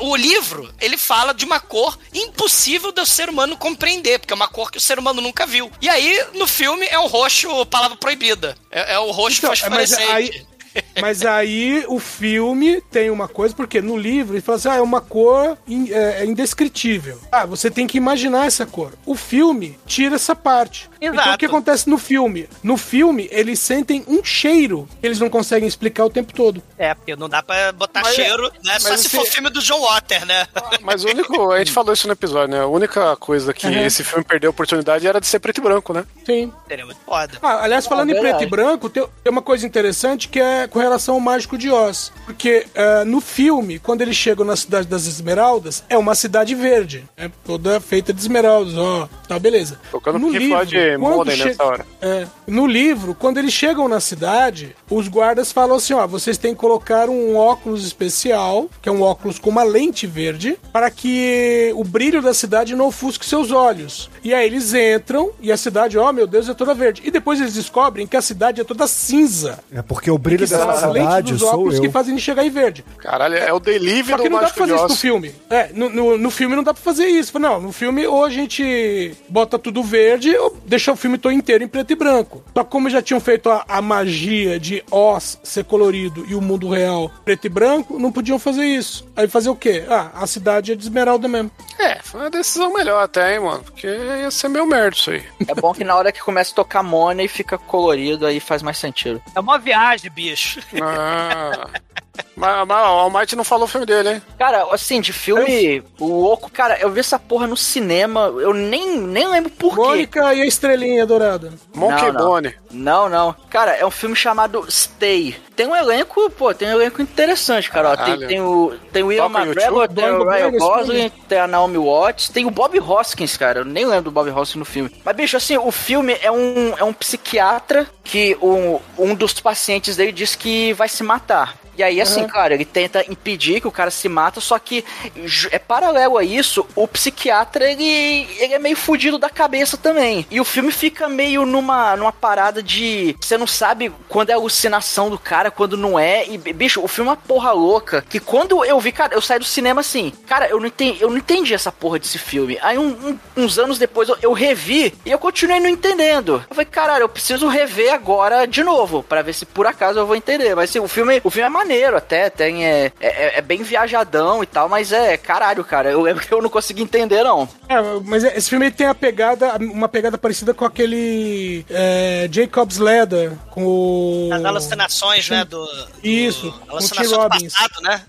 o, o livro, ele fala de uma cor impossível do ser humano compreender, porque é uma cor que o ser humano nunca viu. E aí, no filme, é um roxo, palavra proibida. É, é o roxo Então, é, mas fosforescente. aí, mas aí o filme tem uma coisa, porque no livro ele fala assim: ah, é uma cor in- é, é indescritível. Ah, você tem que imaginar essa cor. O filme tira essa parte. Então o Exato. que acontece no filme? No filme, eles sentem um cheiro que eles não conseguem explicar o tempo todo. É, porque não dá pra botar Mas- cheiro, né? Só se for filme do John Water, né? Mas o único. A gente falou isso no episódio, né? A única coisa que Uhum. esse filme perdeu a oportunidade era de ser preto e branco, né? Sim. Seria muito foda. Ah, aliás, falando em preto e branco, tem, tem uma coisa interessante que é é com relação ao Mágico de Oz. Porque é, no filme, quando eles chegam na cidade das Esmeraldas, é uma cidade verde. É toda feita de esmeraldas, ó. Tá, beleza. Tocando No livro, quando Modem che- nessa hora. É, no livro, quando eles chegam na cidade, os guardas falam assim: ó, vocês têm que colocar um óculos especial, que é um óculos com uma lente verde, para que o brilho da cidade não ofusque seus olhos. E aí eles entram e a cidade, ó, meu Deus, é toda verde. E depois eles descobrem que a cidade é toda cinza. É porque o brilho dessa as lentes cidade dos sou óculos eu. que fazem chegar em verde. Caralho, é o delivery Só que do não dá pra fazer isso no filme. É, no, no, no filme não dá pra fazer isso. Não, no filme ou a gente bota tudo verde ou deixa o filme todo inteiro em preto e branco. Só que como já tinham feito a, a magia de Oz ser colorido e o mundo real preto e branco, não podiam fazer isso. Aí fazer o quê? Ah, a cidade é de esmeralda mesmo. É, foi uma decisão melhor até, hein, mano. Porque ia ser meio merda isso aí. É bom que na hora que começa a tocar Money fica colorido, aí faz mais sentido. É uma viagem, bicho. Ah. Mas, mas o Almighty não falou o filme dele, hein? Cara, assim, de filme louco, cara, eu vi essa porra no cinema, eu nem, nem lembro por quê. Mônica e a estrelinha dourada. Monkey Não, não. Bone. Não, não. Cara, é um filme chamado Stay. Tem um elenco, pô, tem um elenco interessante, cara. Ó, tem, tem o, tem o Ian McGregor, tem o Ryan Gosling, tem a Naomi Watts, tem o Bob Hoskins, cara. Eu nem lembro do Bob Hoskins no filme. Mas, bicho, assim, o filme é um, é um psiquiatra que um, um dos pacientes dele diz que vai se matar. E aí, assim, claro, ele tenta impedir que o cara se mata, só que é paralelo a isso, o psiquiatra, ele, ele é meio fudido da cabeça também. E o filme fica meio numa, numa parada de... Você não sabe quando é alucinação do cara, quando não é. E, bicho, o filme é uma porra louca, que quando eu vi, cara, eu saí do cinema assim, cara, eu não entendi, eu não entendi essa porra desse filme. Aí, um- um- uns anos depois, eu, eu revi e eu continuei não entendendo. Eu falei, caralho, eu preciso rever agora de novo, pra ver se por acaso eu vou entender. Mas, assim, o filme, o filme é maneiro até, tem, é, é, é bem viajadão e tal, mas é, caralho, cara, eu eu não consegui entender, não. É, mas esse filme tem a pegada, uma pegada parecida com aquele é, Jacob's Ladder, com o... As alucinações, né? Do, Isso, do, com o Tim alucinação do Robbins. passado, né?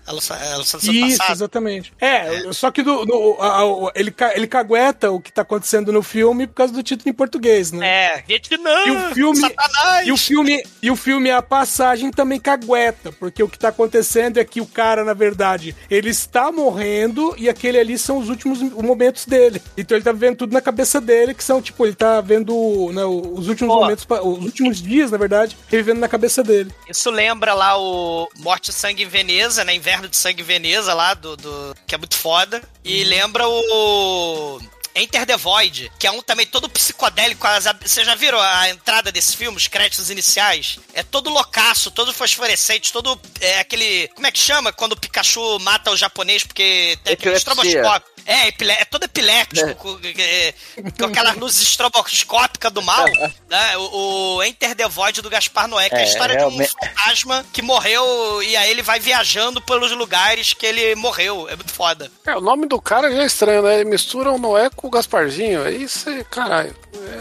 Isso, passado. exatamente. É, só que do, do- a- a- ele, ele cagueta o que tá acontecendo no filme por causa do título em português, né? É, Vietnã, E o filme, Satanás. e o filme, e o filme a passagem também cagueta, porque o que tá acontecendo é que o cara, na verdade, ele está morrendo e aquele ali são os últimos momentos dele. Então ele tá vendo tudo na cabeça dele, que são tipo, ele tá vendo né, os últimos Pô. momentos, os últimos dias, na verdade, ele vendo na cabeça dele. Isso lembra lá o Morte Sangue em Veneza, né? Inverno de Sangue em Veneza lá, do, do- que é muito foda. E lembra o Enter the Void, que é um também todo psicodélico. Vocês já viram a entrada desse filme, os créditos iniciais? É todo loucaço, todo fosforescente, todo é, aquele... Como é que chama quando o Pikachu mata o japonês porque tem aquele estroboscópio? É, epile- é todo epilético, com, é, com aquelas luzes estroboscópicas do mal, né? O, o Enter the Void do Gaspar Noé, que é, a É, história realmente. de um fantasma que morreu e aí ele vai viajando pelos lugares que ele morreu. É muito foda. É, o nome do cara já é estranho, né? Ele mistura o Noé com o Gasparzinho. Aí você, caralho,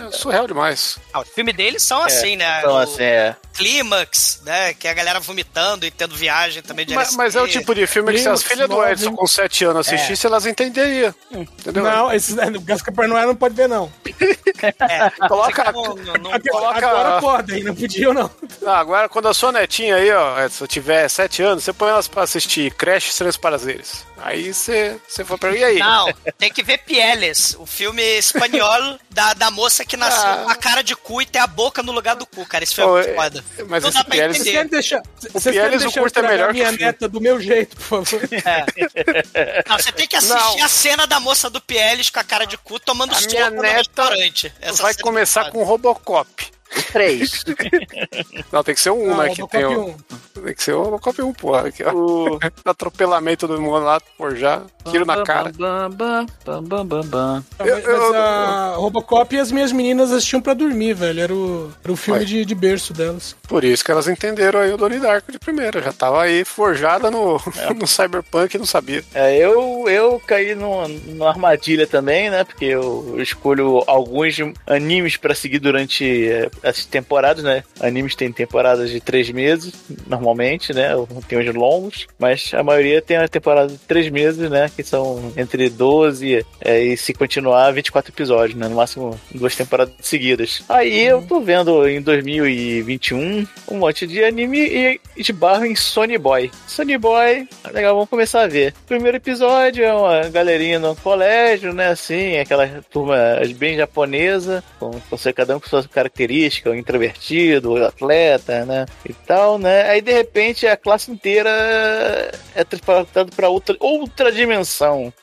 é surreal demais. Ah, os filmes deles são assim, né? Então, o assim, é. Clímax, né? Que é a galera vomitando e tendo viagem também de Mas, LSD. mas é o tipo de filme que se as filhas do. Edson com 7 anos assistissem, elas entenderiam. Entendeu? Não, esse, o Gaspar Noé não pode ver, não. É, Coloca- não- não- não- Agora, coloca- agora podem, não podiam, não. Ah, agora, quando a sua netinha aí, ó, Edson, tiver 7 anos, você põe elas pra assistir Crash e Estranhos Prazeres. Aí você, você foi pra. E aí? Não, tem que ver Pieles, o filme espanhol da, da moça que nasceu Ah. com a cara de cu e tem a boca no lugar do cu, cara. Esse filme Pô, é muito é- foda. mas não dá pra Pieles- Vocês entender. querem deixar, vocês querem Pieles, o curto é melhor que minha o filme. neta do meu jeito, por favor. Não, você tem que assistir Não. a cena da moça do Pieles com a cara de cu tomando A sopa minha no neta restaurante. Essa Vai é começar com Robocop. O 3. Não, tem que ser um, Não, né? Que tem o. um. Tem que ser o Robocop 1, porra. Aqui, ó. Atropelamento do mundo lá, forjar, tiro na cara. Bam, bam, bam, bam, bam, bam. Eu- mas eu- mas a Robocop e as minhas meninas assistiam pra dormir, velho. Era o, era o filme de, de berço delas. Por isso que elas entenderam aí o Donnie Darko de primeira. Já tava aí forjada no, no Cyberpunk e não sabia. É, eu, eu caí numa, numa armadilha também, né? Porque eu, eu escolho alguns animes pra seguir durante é, as temporadas, né? Animes têm temporadas de três meses, normalmente, né? Tem os longos, mas a maioria tem a temporada de três meses, né? Que são entre 12 é, e se continuar, 24 episódios, né? No máximo duas temporadas seguidas. Aí eu tô vendo em 2021 um monte de anime e esbarro em Sony Boy. Sony Boy, legal, vamos começar a ver. Primeiro episódio é uma galerinha no colégio, né? Assim, aquela turma bem japonesa, com, com cada um com suas características, o introvertido, o atleta, né? E tal, né? Aí de repente a classe inteira é transportada pra outra, outra dimensão.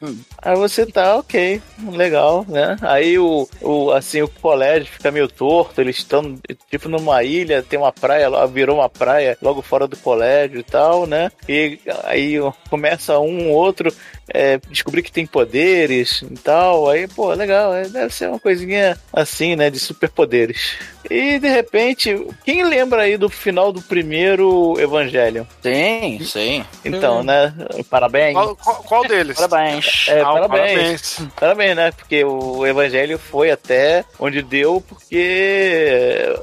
Aí você tá, ok, legal, né? Aí o, o, assim, o colégio fica meio torto, eles estão tipo numa ilha, tem uma praia, lá, virou uma praia logo fora do colégio e tal, né? E aí começa um outro é, descobrir que tem poderes e tal, aí, pô, legal, é, deve ser uma coisinha assim, né, de superpoderes. E de repente, quem lembra aí do final do primeiro Evangelho? Sim, sim. Então, né, parabéns. Qual, qual- qual deles? Parabéns. É, Ah, parabéns. parabéns. né? Porque o Evangelho foi até onde deu, porque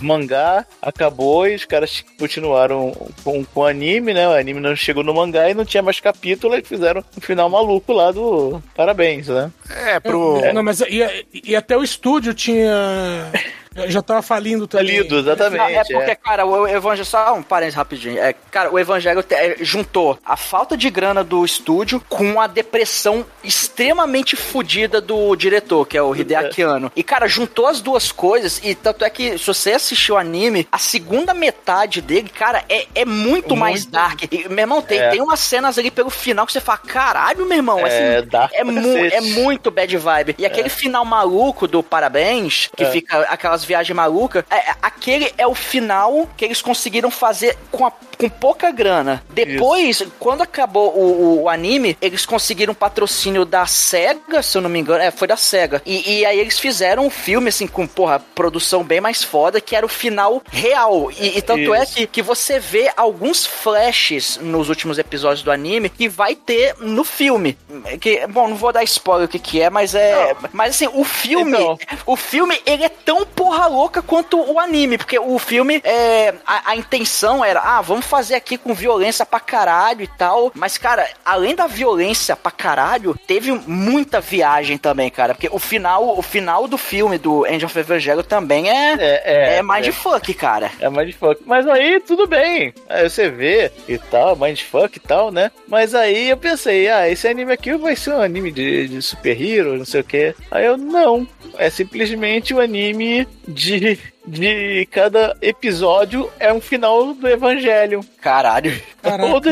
mangá acabou e os caras continuaram com, com o anime, né? O anime não chegou no mangá e não tinha mais capítulo e fizeram um final maluco lá do Parabéns, né? É, pro. Não, mas e, e até o estúdio tinha. Já tava falindo também. Lido, exatamente. Não, é porque, cara, o Evangelho. Só um parênteses rapidinho. É, cara, o Evangelho te- é, juntou a falta de grana do estúdio com a depressão extremamente fodida do diretor, que é o Hideaki Anno. E, cara, juntou as duas coisas. E tanto é que, se você assistiu o anime, a segunda metade dele, cara, é, é muito, mais dark. E, meu irmão, tem, É. tem umas cenas ali pelo final que você fala: caralho, meu irmão, É, assim, dark é, pra mu é muito bad vibe. E aquele final maluco do Parabéns, que É. fica aquelas viagens malucas, é, é- aquele é o final que eles conseguiram fazer com, a- com pouca grana. Depois, quando acabou o, o anime, eles conseguiram patrocínio da SEGA, se eu não me engano. É, foi da SEGA. E, e aí eles fizeram um filme, assim, com, porra, produção bem mais foda, que era o final real. E, e tanto é Isso. que, que você vê alguns flashes nos últimos episódios do anime que vai ter no filme. Que, bom, não vou dar spoiler o que, que é, mas é. Mas assim, o filme. Então. O filme, ele é tão porra louca quanto o anime. Porque o filme, é, a, a intenção era, ah, vamos fazer aqui com violência pra caralho e tal. Mas, cara, além da violência pra caralho, teve muita viagem também, cara. Porque o final, o final do filme do Angel of Evangelho também é. É, É, mindfuck, cara. É mindfuck. Mas aí, tudo bem. Aí você vê e tal, mindfuck e tal, né? Mas aí eu pensei, ah, esse anime aqui vai ser um anime de, de super-hero, não sei o quê. Aí eu, não. É simplesmente um anime de, de cada episódio é um final do evangelho. Caralho. Todo,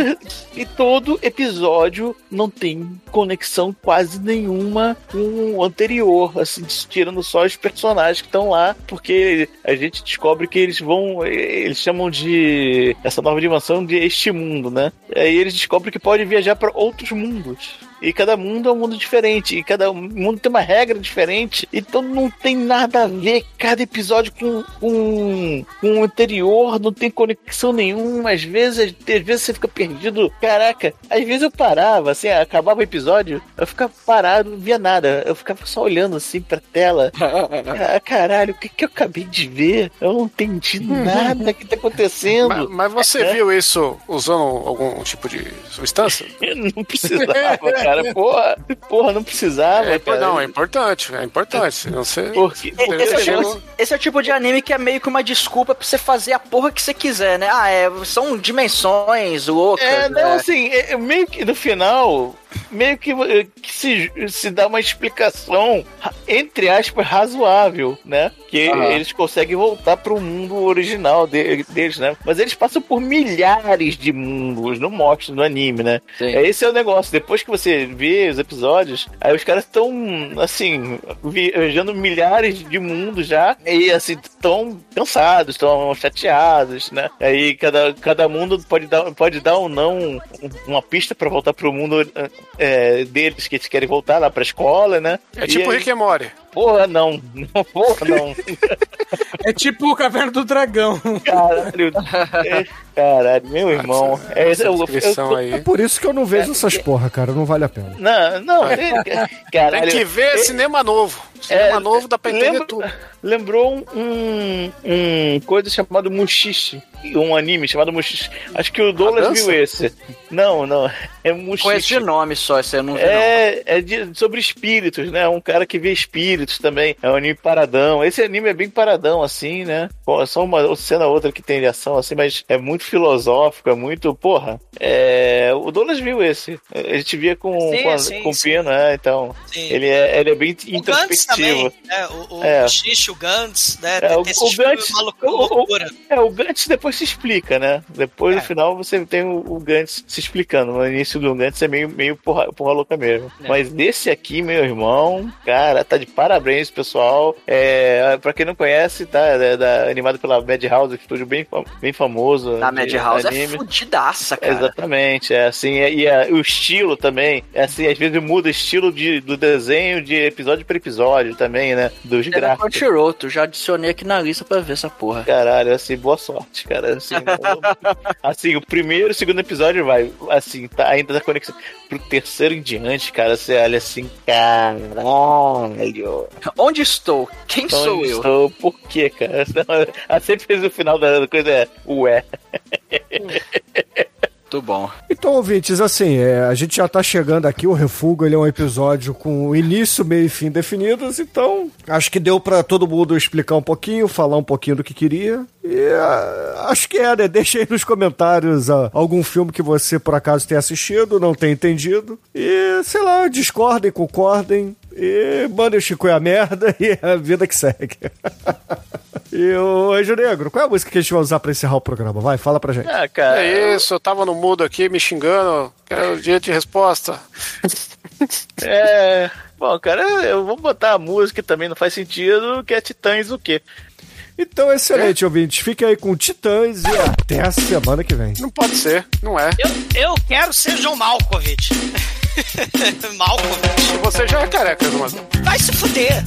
e todo episódio não tem conexão quase nenhuma com o anterior, assim, tirando só os personagens que estão lá, porque a gente descobre que eles vão, eles chamam de essa nova dimensão de este mundo, né? Aí eles descobrem que pode viajar para outros mundos. E cada mundo é um mundo diferente. E cada mundo tem uma regra diferente. Então não tem nada a ver cada episódio com, com, com o anterior. Não tem conexão nenhuma. Às vezes, às vezes você fica perdido. Caraca, às vezes eu parava, assim, acabava o episódio, eu ficava parado, não via nada. Eu ficava só olhando assim pra tela. Ah, caralho, o que, que eu acabei de ver? Eu não entendi nada que tá acontecendo. Mas, mas você É. viu isso usando algum tipo de substância? Não precisava, cara. Porra, porra, não precisava, É, cara. não, é importante, é importante. Não sei. Porque, Esse é, tipo, esse é o tipo de anime que é meio que uma desculpa pra você fazer a porra que você quiser, né? Ah, é, são dimensões loucas. É, não, né? assim, é, é meio que no final, meio que, eh, que se, se dá uma explicação, entre aspas, razoável, né? Que eles conseguem voltar pro mundo original de- deles, né? Mas eles passam por milhares de mundos, não mostra no anime, né? Sim. É, esse é o negócio. Depois que você vê os episódios, aí os caras estão, assim, viajando milhares de mundos já, e assim, estão cansados, estão chateados, né? Aí cada, cada mundo pode dar, pode dar ou não um- uma pista pra voltar pro mundo é, deles, que eles querem voltar lá pra escola, né? É tipo e aí, Rick and Morty. Porra, não. Não, Porra, não. É tipo o Caverna do Dragão. Caralho. É, caralho, meu irmão. É, Essa eu- eu- descrição É aí. por isso que eu não vejo essas porra, cara. Não vale a pena. não, não, é, Tem caralho. que ver cinema novo. Cinema novo dá pra entender lembra- tudo. Lembrou um, um coisa chamado Mushishi. Um anime chamado Mushishi. Acho que o Douglas viu esse. Não, não. É Mushishi. Conheço de nome só, esse eu não vi não. É, é de- sobre espíritos, né? Um cara que vê espíritos também. É um anime paradão. Esse anime é bem paradão, assim, né? Pô, Só uma cena ou outra que tem de ação, assim, mas é muito filosófico, é muito. Porra. É, o Douglas viu esse. A gente via com, Sim, com, a- sim, com o. Pino, né? Então. Sim. Ele é, ele é bem O Gantz introspectivo. também, né? O, o É. Xixi, o Gantz, né? É, tem o- o Gantz- maluco- o- o-. É, o Gantz depois se explica, né? Depois, É. no final, você tem o, o Gantz se explicando. No início do Gantz é meio, meio porra, porra louca mesmo. É. Mas desse aqui, meu irmão, cara, tá de parabéns, pessoal. É, pra quem não conhece, tá? É da- animado pela Madhouse, estúdio bem, fam- bem famoso. De Madhouse é anime. fudidaça, cara. Exatamente, é assim, é- e é, o estilo também, é assim, às vezes muda o estilo de, do desenho de episódio para episódio também, né? Dos É da gráficos. Crunchyroll, tu já adicionei aqui na lista pra ver essa porra. Caralho, assim, boa sorte, cara. Assim, o- assim, o primeiro e o segundo episódio vai, assim, tá, ainda tá conexão. Pro terceiro em diante, cara, você olha assim, caralho. Onde estou? Quem sou Onde eu? estou? Por quê, cara? A sempre fez o final da coisa é, ué. Muito bom. Então, ouvintes, assim, é, a gente já tá chegando aqui, o Refugo ele é um episódio com início, meio e fim definidos, então acho que deu pra todo mundo explicar um pouquinho, falar um pouquinho do que queria. E ah, acho que é, né? Deixa aí nos comentários ah, algum filme que você por acaso tenha assistido, não tenha entendido. E, sei lá, discordem, concordem. E mandem o Chico é a merda e a vida que segue. e o Anjo Negro, qual é a música que a gente vai usar pra encerrar o programa? Vai, fala pra gente. Ah, cara. É isso, eu tava no mudo aqui me xingando. Quero direito de resposta. É. Bom, cara, eu vou botar a música também não faz sentido, que é Titãs o quê? Então, excelente, ouvintes. Fiquem aí com Titãs e até a semana que vem. Não pode ser, não é. Eu, eu quero ser John Malkovich. Malkovich. Você já é careca, mas Vai se fuder.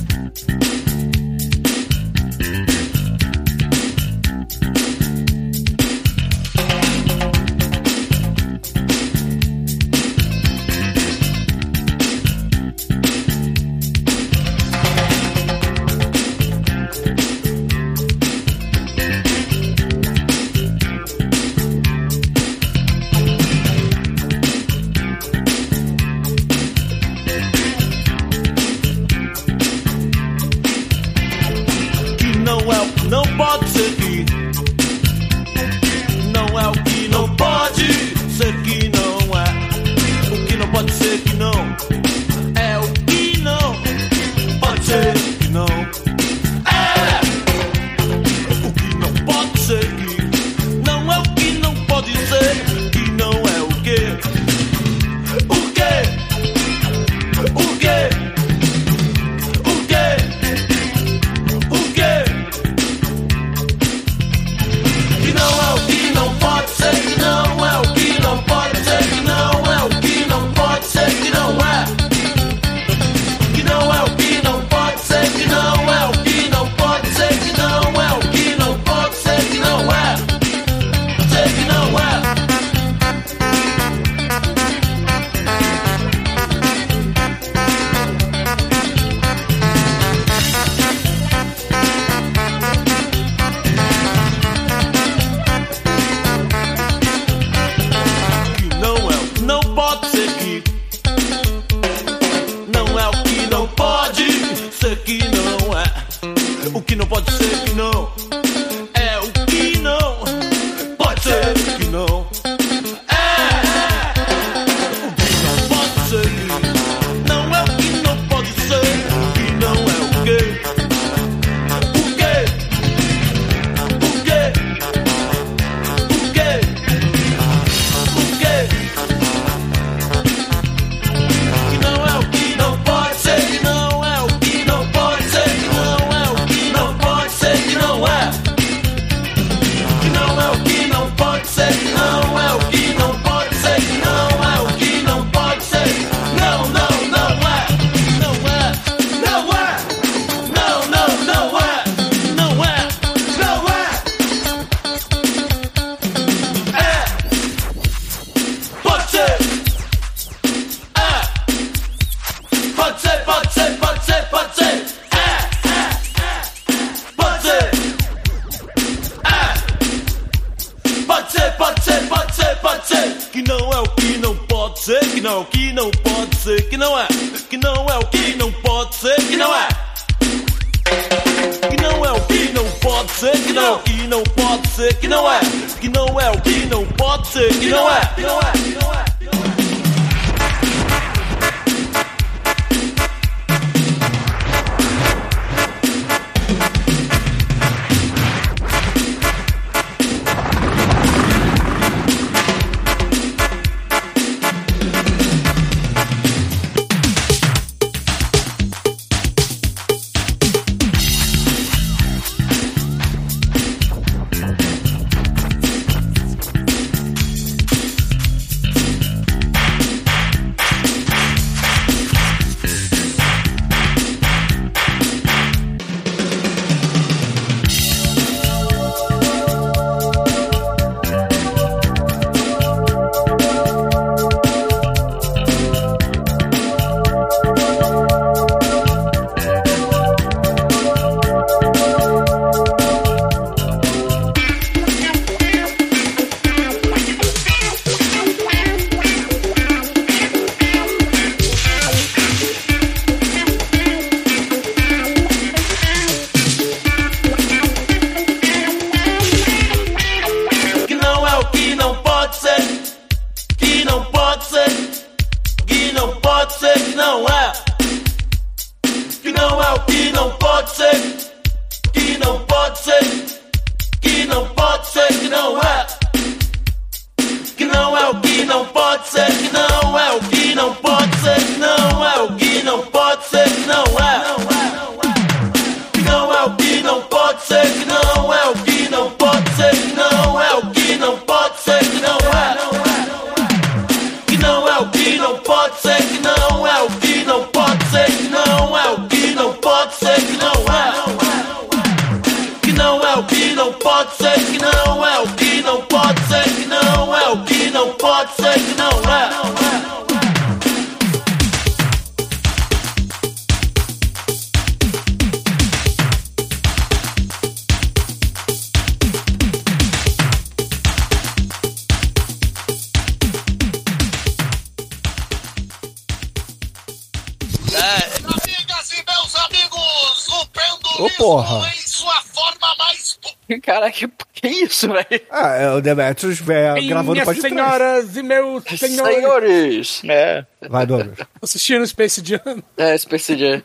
isso, velho. Ah, é o Demetrius é, gravando para senhoras e meus senhores. Senhores! É. Vai, Douglas. Assistindo Space Jam. É, Space Jam.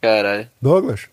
Caralho. Douglas.